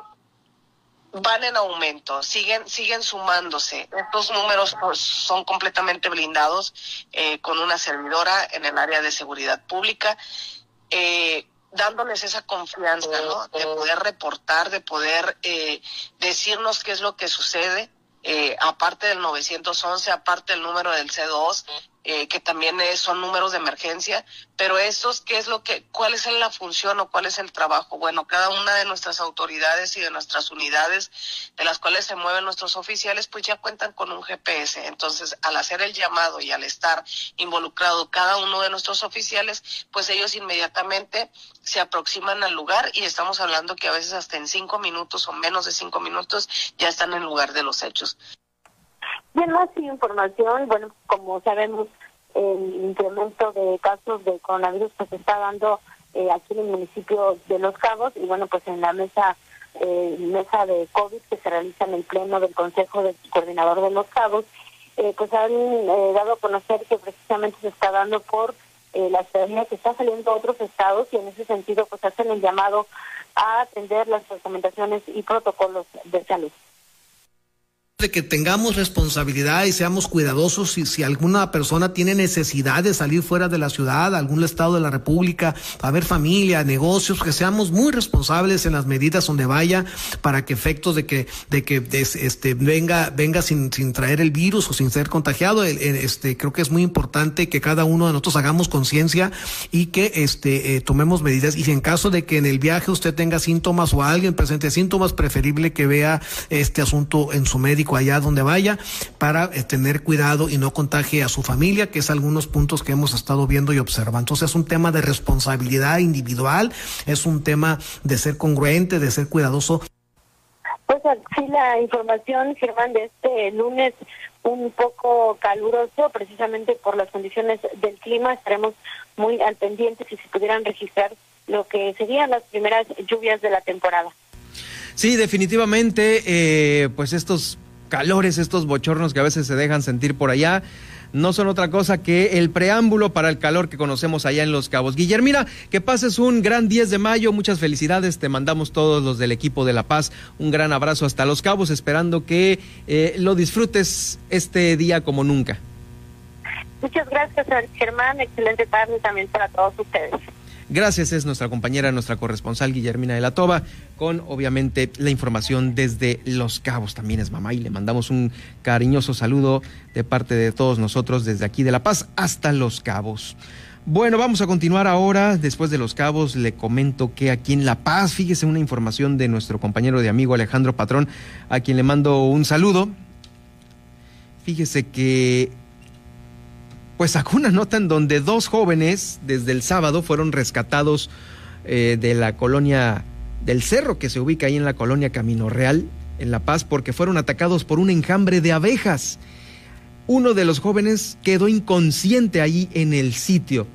van en aumento, siguen, siguen sumándose. Estos números pues, son completamente blindados eh, con una servidora en el área de seguridad pública. Eh, dándoles esa confianza, ¿no? De poder reportar, de poder eh, decirnos qué es lo que sucede, eh, aparte del 911, aparte del número del C2, eh, que también es, son números de emergencia, pero estos, ¿qué es lo que, cuál es la función o cuál es el trabajo? Bueno, cada una de nuestras autoridades y de nuestras unidades de las cuales se mueven nuestros oficiales, pues ya cuentan con un GPS. Entonces, al hacer el llamado y al estar involucrado cada uno de nuestros oficiales, pues ellos inmediatamente se aproximan al lugar y estamos hablando que a veces hasta en cinco minutos o menos de cinco minutos ya están en lugar de los hechos. Bien, más información, bueno, como sabemos, el incremento de casos de coronavirus pues se está dando eh, aquí en el municipio de Los Cabos y bueno, pues en la mesa eh, mesa de COVID que se realiza en el pleno del Consejo de Coordinador de Los Cabos, eh, pues han eh, dado a conocer que precisamente se está dando por eh, la ciudadanía que está saliendo a otros estados y en ese sentido pues hacen el llamado a atender las recomendaciones y protocolos de salud de que tengamos responsabilidad y seamos cuidadosos si, si alguna persona tiene necesidad de salir fuera de la ciudad, algún estado de la República, a ver familia, negocios, que seamos muy responsables en las medidas donde vaya para que efectos de que de que este venga venga sin, sin traer el virus o sin ser contagiado, este creo que es muy importante que cada uno de nosotros hagamos conciencia y que este eh, tomemos medidas. Y si en caso de que en el viaje usted tenga síntomas o alguien presente síntomas, preferible que vea este asunto en su médico allá donde vaya para eh, tener cuidado y no contagie a su familia, que es algunos puntos que hemos estado viendo y observando. Entonces es un tema de responsabilidad individual, es un tema de ser congruente, de ser cuidadoso. Pues sí, la información, Germán, de este lunes un poco caluroso, precisamente por las condiciones del clima. Estaremos muy al pendiente si se pudieran registrar lo que serían las primeras lluvias de la temporada. Sí, definitivamente, eh, pues estos calores, estos bochornos que a veces se dejan sentir por allá, no son otra cosa que el preámbulo para el calor que conocemos allá en Los Cabos. Guillermina, que pases un gran 10 de mayo, muchas felicidades, te mandamos todos los del equipo de La Paz un gran abrazo hasta Los Cabos, esperando que eh, lo disfrutes este día como nunca. Muchas gracias, Germán, excelente tarde también para todos ustedes. Gracias, es nuestra compañera, nuestra corresponsal Guillermina de la Toba, con obviamente la información desde Los Cabos. También es mamá y le mandamos un cariñoso saludo de parte de todos nosotros desde aquí de La Paz hasta Los Cabos. Bueno, vamos a continuar ahora. Después de Los Cabos, le comento que aquí en La Paz, fíjese una información de nuestro compañero de amigo Alejandro Patrón, a quien le mando un saludo. Fíjese que pues sacó una nota en donde dos jóvenes desde el sábado fueron rescatados eh, de la colonia del cerro que se ubica ahí en la colonia Camino Real, en La Paz, porque fueron atacados por un enjambre de abejas. Uno de los jóvenes quedó inconsciente ahí en el sitio.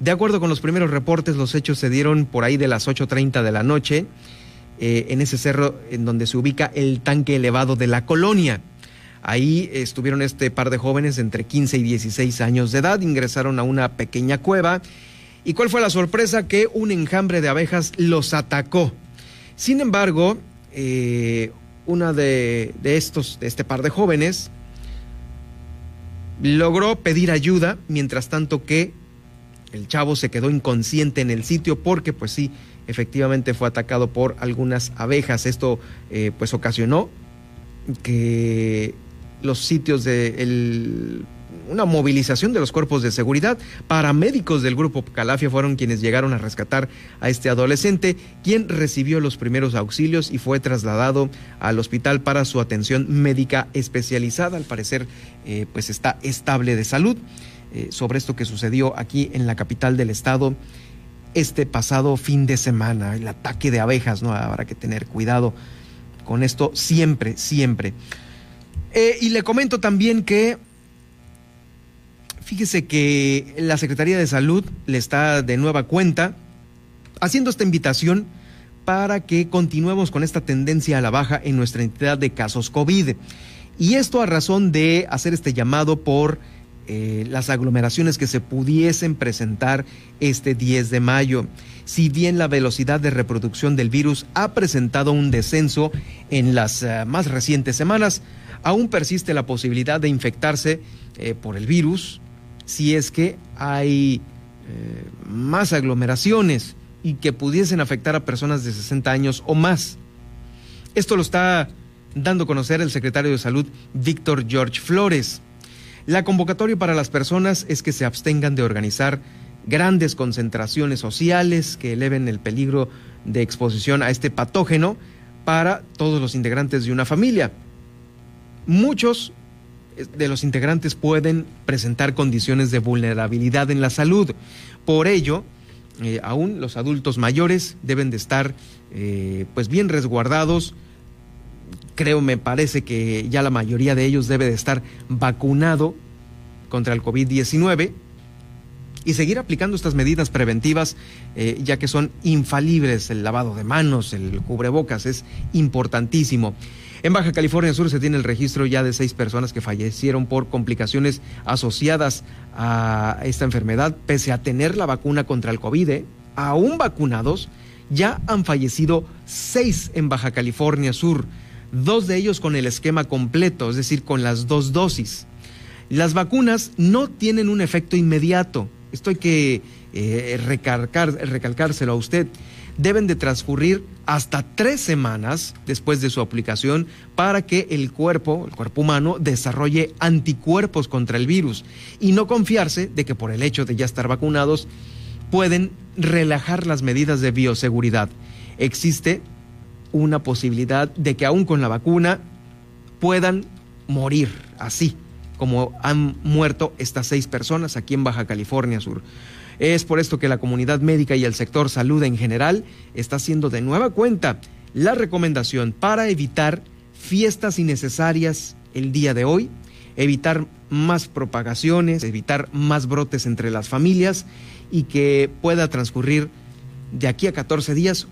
De acuerdo con los primeros reportes, los hechos se dieron por ahí de las 8.30 de la noche, eh, en ese cerro en donde se ubica el tanque elevado de la colonia. Ahí estuvieron este par de jóvenes entre 15 y 16 años de edad, ingresaron a una pequeña cueva. ¿Y cuál fue la sorpresa? Que un enjambre de abejas los atacó. Sin embargo, eh, una de, estos, de este par de jóvenes, logró pedir ayuda, mientras tanto que el chavo se quedó inconsciente en el sitio porque, pues sí, efectivamente fue atacado por algunas abejas. Esto, eh, pues, ocasionó que los sitios de una movilización de los cuerpos de seguridad. Paramédicos del grupo Calafia fueron quienes llegaron a rescatar a este adolescente, quien recibió los primeros auxilios y fue trasladado al hospital para su atención médica especializada. Al parecer, eh, pues está estable de salud. Eh, sobre esto que sucedió aquí en la capital del estado este pasado fin de semana, el ataque de abejas, ¿no? Habrá que tener cuidado con esto siempre, siempre. Eh, y le comento también que, fíjese que la Secretaría de Salud le está de nueva cuenta haciendo esta invitación para que continuemos con esta tendencia a la baja en nuestra entidad de casos COVID. Y esto a razón de hacer este llamado por eh, las aglomeraciones que se pudiesen presentar este 10 de mayo. Si bien la velocidad de reproducción del virus ha presentado un descenso en las eh, más recientes semanas, aún persiste la posibilidad de infectarse eh, por el virus si es que hay más aglomeraciones y que pudiesen afectar a personas de 60 años o más. Esto lo está dando a conocer el secretario de Salud, Víctor George Flores. La convocatoria para las personas es que se abstengan de organizar grandes concentraciones sociales que eleven el peligro de exposición a este patógeno para todos los integrantes de una familia. Muchos de los integrantes pueden presentar condiciones de vulnerabilidad en la salud. Por ello, eh, aún los adultos mayores deben de estar eh, pues bien resguardados. Creo, me parece que ya la mayoría de ellos debe de estar vacunado contra el COVID-19 y seguir aplicando estas medidas preventivas, eh, ya que son infalibles. El lavado de manos, el cubrebocas es importantísimo. En Baja California Sur se tiene el registro ya de seis personas que fallecieron por complicaciones asociadas a esta enfermedad, pese a tener la vacuna contra el COVID. Aún vacunados, ya han fallecido seis en Baja California Sur, dos de ellos con el esquema completo, es decir, con las dos dosis. Las vacunas no tienen un efecto inmediato. Esto hay que eh, recalcárselo a usted deben de transcurrir hasta tres semanas después de su aplicación para que el cuerpo, el cuerpo humano, desarrolle anticuerpos contra el virus y no confiarse de que por el hecho de ya estar vacunados pueden relajar las medidas de bioseguridad. Existe una posibilidad de que aún con la vacuna puedan morir así como han muerto estas seis personas aquí en Baja California Sur. Es por esto que la comunidad médica y el sector salud en general está haciendo de nueva cuenta la recomendación para evitar fiestas innecesarias el día de hoy, evitar más propagaciones, evitar más brotes entre las familias y que pueda transcurrir de aquí a 14 días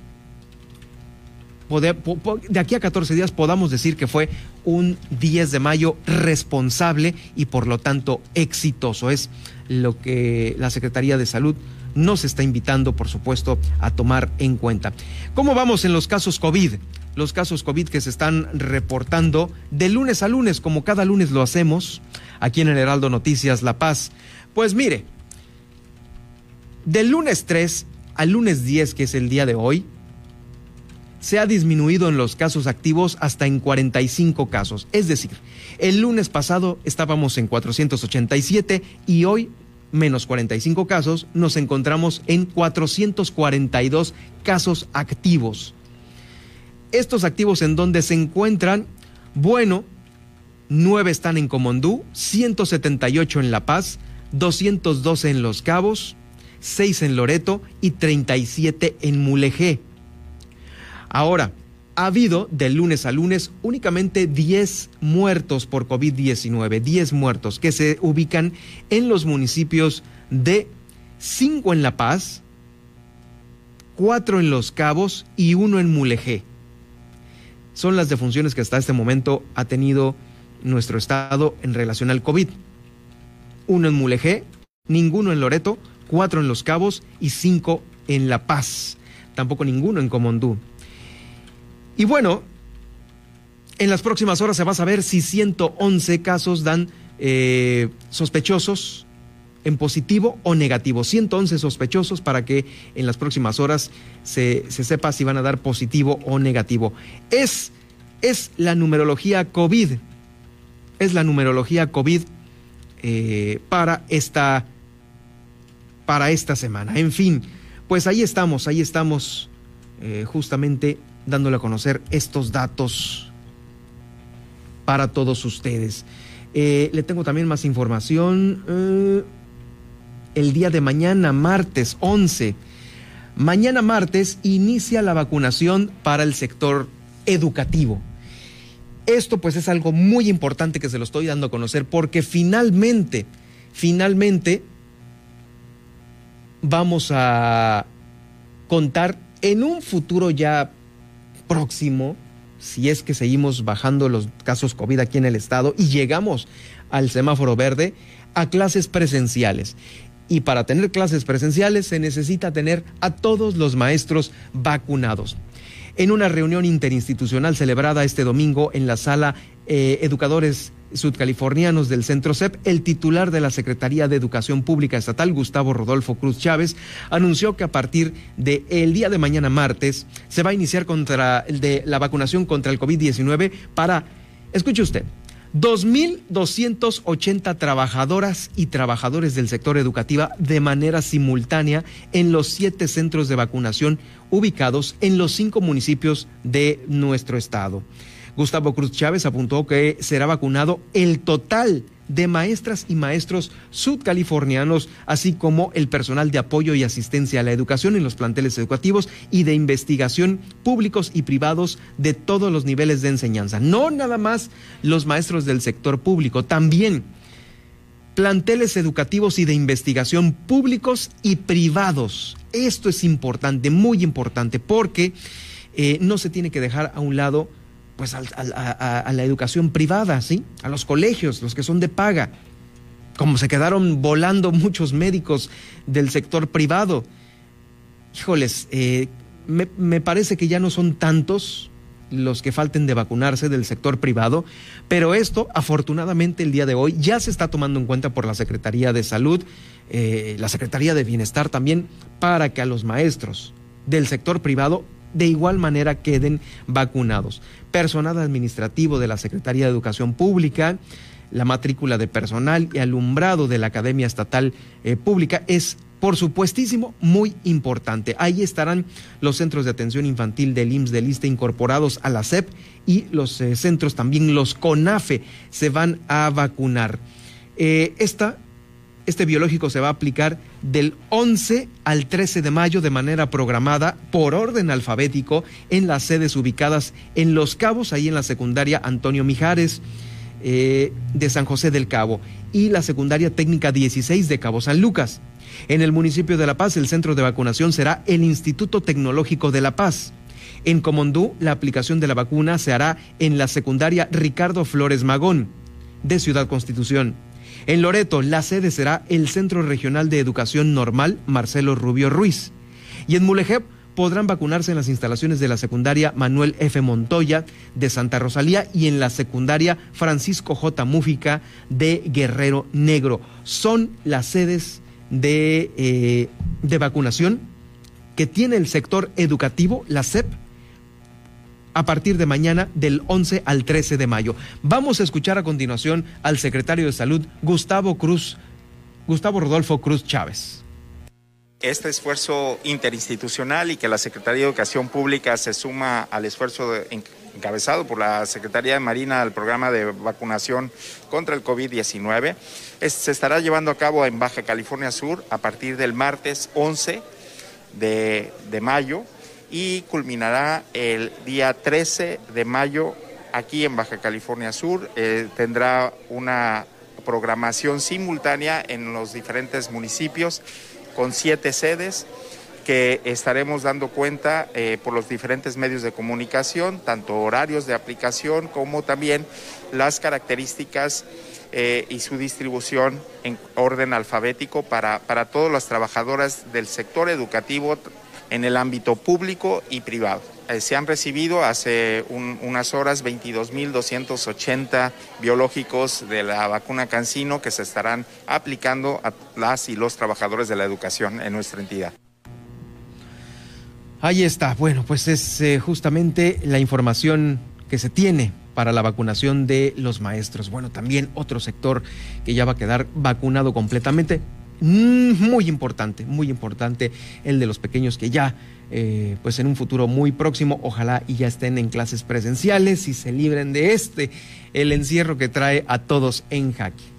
de aquí a 14 días podamos decir que fue un 10 de mayo responsable y por lo tanto exitoso. Es lo que la Secretaría de Salud nos está invitando, por supuesto, a tomar en cuenta. ¿Cómo vamos en los casos COVID? Los casos COVID que se están reportando de lunes a lunes, como cada lunes lo hacemos, aquí en el Heraldo Noticias La Paz. Pues mire, del lunes 3 al lunes 10, que es el día de hoy, se ha disminuido en los casos activos hasta en 45 casos. Es decir, el lunes pasado estábamos en 487 y hoy, menos 45 casos, nos encontramos en 442 casos activos. Estos activos en donde se encuentran, bueno, 9 están en Comondú, 178 en La Paz, 212 en Los Cabos, 6 en Loreto y 37 en Mulegé. Ahora, ha habido de lunes a lunes únicamente 10 muertos por COVID-19, 10 muertos que se ubican en los municipios de 5 en La Paz, 4 en Los Cabos y 1 en Mulegé. Son las defunciones que hasta este momento ha tenido nuestro estado en relación al COVID. Uno en Mulegé, ninguno en Loreto, cuatro en Los Cabos y cinco en La Paz. Tampoco ninguno en Comondú. Y bueno, en las próximas horas se va a saber si 111 casos dan eh, sospechosos en positivo o negativo. 111 sospechosos para que en las próximas horas se, sepa si van a dar positivo o negativo. Es, es la numerología COVID. Es la numerología COVID eh, para, esta, para esta semana. En fin, pues ahí estamos, ahí estamos eh, justamente dándole a conocer estos datos para todos ustedes. Eh, le tengo también más información. Eh, el día de mañana, martes 11. Mañana martes inicia la vacunación para el sector educativo. Esto pues es algo muy importante que se lo estoy dando a conocer porque finalmente, finalmente vamos a contar en un futuro ya próximo, si es que seguimos bajando los casos COVID aquí en el estado y llegamos al semáforo verde, a clases presenciales. Y para tener clases presenciales se necesita tener a todos los maestros vacunados. En una reunión interinstitucional celebrada este domingo en la sala eh, Educadores sudcalifornianos del Centro CEP, el titular de la Secretaría de Educación Pública Estatal, Gustavo Rodolfo Cruz Chávez, anunció que a partir del el día de mañana martes se va a iniciar contra de la vacunación contra el COVID-19 para, escuche usted, 2.280 trabajadoras y trabajadores del sector educativo de manera simultánea en los siete centros de vacunación ubicados en los cinco municipios de nuestro estado. Gustavo Cruz Chávez apuntó que será vacunado el total de maestras y maestros sudcalifornianos, así como el personal de apoyo y asistencia a la educación en los planteles educativos y de investigación públicos y privados de todos los niveles de enseñanza. No nada más los maestros del sector público, también planteles educativos y de investigación públicos y privados. Esto es importante, muy importante, porque eh, no se tiene que dejar a un lado pues a, la educación privada, ¿sí? A los colegios, los que son de paga. Como se quedaron volando muchos médicos del sector privado. Híjoles, eh, me, me parece que ya no son tantos los que falten de vacunarse del sector privado, pero esto afortunadamente el día de hoy ya se está tomando en cuenta por la Secretaría de Salud, eh, la Secretaría de Bienestar también, para que a los maestros del sector privado de igual manera queden vacunados. Personal administrativo de la Secretaría de Educación Pública, la matrícula de personal y alumbrado de la Academia Estatal eh, Pública es por supuestísimo, muy importante. Ahí estarán los centros de atención infantil del IMSS del ISTE incorporados a la SEP y los eh, centros también, los CONAFE, se van a vacunar. Eh, este biológico se va a aplicar del 11 al 13 de mayo de manera programada por orden alfabético en las sedes ubicadas en Los Cabos, ahí en la secundaria Antonio Mijares eh, de San José del Cabo y la secundaria técnica 16 de Cabo San Lucas. En el municipio de La Paz, el centro de vacunación será el Instituto Tecnológico de La Paz. En Comondú, la aplicación de la vacuna se hará en la secundaria Ricardo Flores Magón de Ciudad Constitución. En Loreto, la sede será el Centro Regional de Educación Normal Marcelo Rubio Ruiz. Y en Mulegep podrán vacunarse en las instalaciones de la secundaria Manuel F. Montoya de Santa Rosalía y en la secundaria Francisco J. Mújica de Guerrero Negro. Son las sedes de, eh, de vacunación que tiene el sector educativo, la SEP, a partir de mañana del 11 al 13 de mayo. Vamos a escuchar a continuación al secretario de Salud, Gustavo Cruz, Gustavo Rodolfo Cruz Chávez. Este esfuerzo interinstitucional y que la Secretaría de Educación Pública se suma al esfuerzo encabezado por la Secretaría de Marina al programa de vacunación contra el COVID-19, se estará llevando a cabo en Baja California Sur a partir del martes 11 de, mayo y culminará el día 13 de mayo aquí en Baja California Sur. Eh, tendrá una programación simultánea en los diferentes municipios con siete sedes que estaremos dando cuenta eh, por los diferentes medios de comunicación, tanto horarios de aplicación como también las características eh, y su distribución en orden alfabético para, para todas las trabajadoras del sector educativo, en el ámbito público y privado. Eh, se han recibido hace unas horas 22.280 biológicos de la vacuna Cancino que se estarán aplicando a las y los trabajadores de la educación en nuestra entidad. Ahí está. Bueno, pues es eh, justamente la información que se tiene para la vacunación de los maestros. Bueno, también otro sector que ya va a quedar vacunado completamente, Mm, muy importante, muy importante el de los pequeños que ya, eh, pues en un futuro muy próximo, ojalá y ya estén en clases presenciales y se libren de este, el encierro que trae a todos en jaque.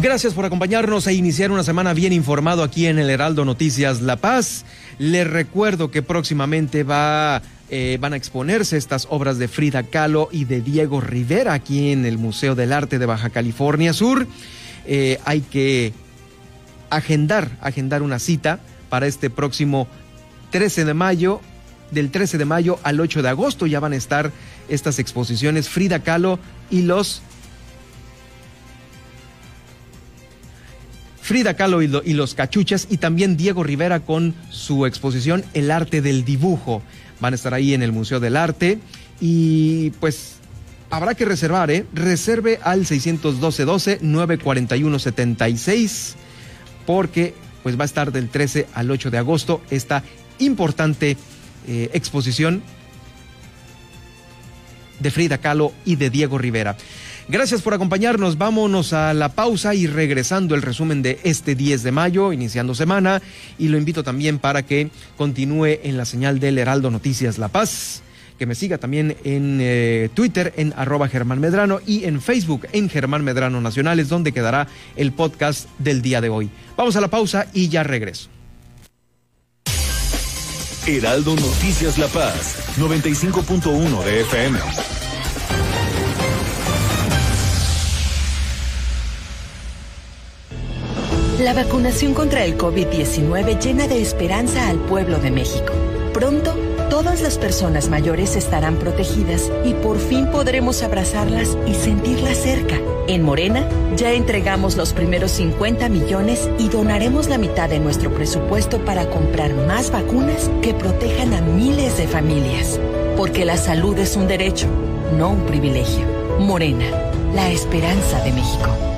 Gracias por acompañarnos e iniciar una semana bien informado aquí en el Heraldo Noticias La Paz. Les recuerdo que próximamente va eh, van a exponerse estas obras de Frida Kahlo y de Diego Rivera aquí en el Museo del Arte de Baja California Sur. Eh, hay que agendar, agendar una cita para este próximo 13 de mayo. Del 13 de mayo al 8 de agosto ya van a estar estas exposiciones Frida Kahlo y los Frida Kahlo y, los Cachuchas y también Diego Rivera con su exposición El arte del dibujo. Van a estar ahí en el Museo del Arte y pues habrá que reservar, ¿eh? Reserve al 612-12-941-76 porque pues va a estar del 13 al 8 de agosto esta importante eh, exposición de Frida Kahlo y de Diego Rivera. Gracias por acompañarnos. Vámonos a la pausa y regresando el resumen de este 10 de mayo, iniciando semana. Y lo invito también para que continúe en la señal del Heraldo Noticias La Paz. Que me siga también en eh, Twitter en arroba Germán Medrano y en Facebook en Germán Medrano Nacionales, donde quedará el podcast del día de hoy. Vamos a la pausa y ya regreso. Heraldo Noticias La Paz, 95.1 de FM. La vacunación contra el COVID-19 llena de esperanza al pueblo de México. Pronto, todas las personas mayores estarán protegidas y por fin podremos abrazarlas y sentirlas cerca. En Morena, ya entregamos los primeros 50 millones y donaremos la mitad de nuestro presupuesto para comprar más vacunas que protejan a miles de familias. Porque la salud es un derecho, no un privilegio. Morena, la esperanza de México.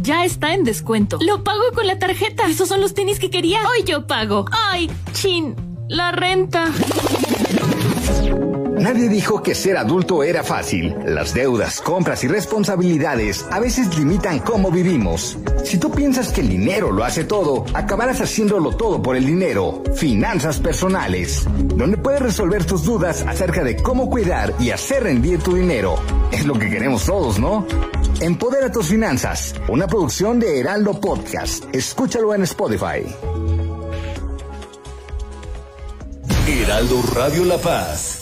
ya está en descuento. Lo pago con la tarjeta. Esos son los tenis que quería. Hoy yo pago. Ay, chin, la renta. Nadie dijo que ser adulto era fácil. Las deudas, compras y responsabilidades a veces limitan cómo vivimos. Si tú piensas que el dinero lo hace todo, acabarás haciéndolo todo por el dinero. Finanzas personales, donde puedes resolver tus dudas acerca de cómo cuidar y hacer rendir tu dinero. Es lo que queremos todos, ¿no? Empodera tus finanzas, una producción de Heraldo Podcast. Escúchalo en Spotify. Heraldo Radio La Paz.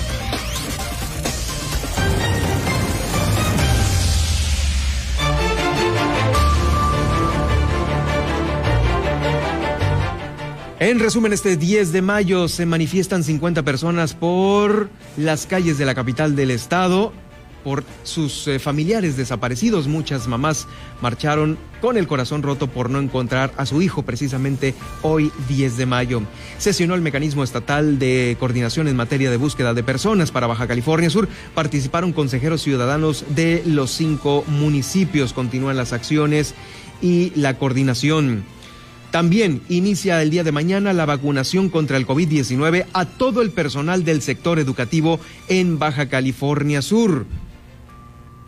En resumen, este 10 de mayo se manifiestan 50 personas por las calles de la capital del estado, por sus eh, familiares desaparecidos. Muchas mamás marcharon con el corazón roto por no encontrar a su hijo precisamente hoy 10 de mayo. Sesionó el mecanismo estatal de coordinación en materia de búsqueda de personas para Baja California Sur. Participaron consejeros ciudadanos de los cinco municipios. Continúan las acciones y la coordinación. También inicia el día de mañana la vacunación contra el COVID-19 a todo el personal del sector educativo en Baja California Sur.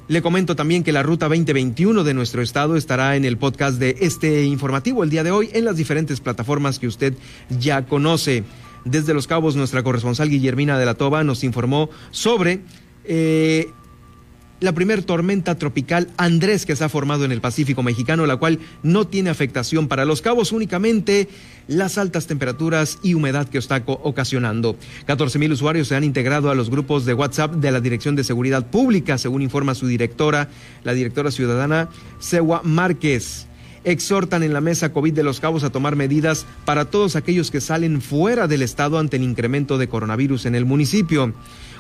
Le comento también que la Ruta 2021 de nuestro estado estará en el podcast de este informativo el día de hoy en las diferentes plataformas que usted ya conoce. Desde Los Cabos, nuestra corresponsal Guillermina de la Toba nos informó sobre eh, la primer tormenta tropical Andrés que se ha formado en el Pacífico mexicano, la cual no tiene afectación para los cabos, únicamente las altas temperaturas y humedad que está ocasionando. 14 mil usuarios se han integrado a los grupos de WhatsApp de la Dirección de Seguridad Pública, según informa su directora, la directora ciudadana Sewa Márquez. exhortan en la mesa COVID de los Cabos a tomar medidas para todos aquellos que salen fuera del estado ante el incremento de coronavirus en el municipio.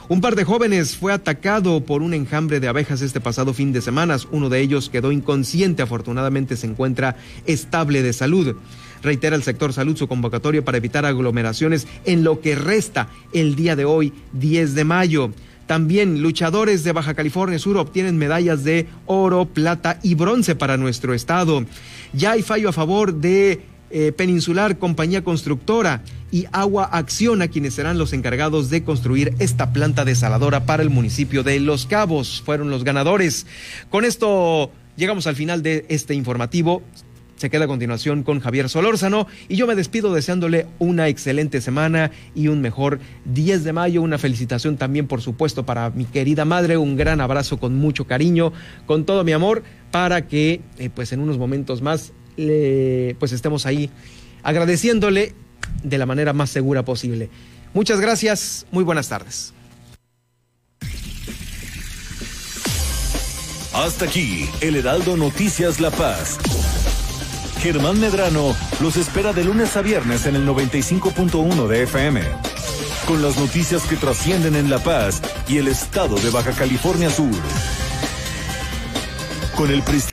Un par de jóvenes fue atacado por un enjambre de abejas este pasado fin de semana. Uno de ellos quedó inconsciente, afortunadamente se encuentra estable de salud. Reitera el sector salud su convocatoria para evitar aglomeraciones en lo que resta el día de hoy, 10 de mayo. También luchadores de Baja California Sur obtienen medallas de oro, plata y bronce para nuestro estado. Ya hay fallo a favor de eh, Peninsular Compañía Constructora y Agua Acción a quienes serán los encargados de construir esta planta desaladora para el municipio de Los Cabos. Fueron los ganadores. Con esto llegamos al final de este informativo se queda a continuación con Javier Solórzano y yo me despido deseándole una excelente semana y un mejor 10 de mayo. Una felicitación también, por supuesto, para mi querida madre. Un gran abrazo con mucho cariño, con todo mi amor, para que eh, pues en unos momentos más pues estemos ahí agradeciéndole de la manera más segura posible. Muchas gracias, muy buenas tardes. Hasta aquí, el Heraldo Noticias La Paz. Germán Medrano los espera de lunes a viernes en el 95.1 de FM. Con las noticias que trascienden en La Paz y el estado de Baja California Sur. Con el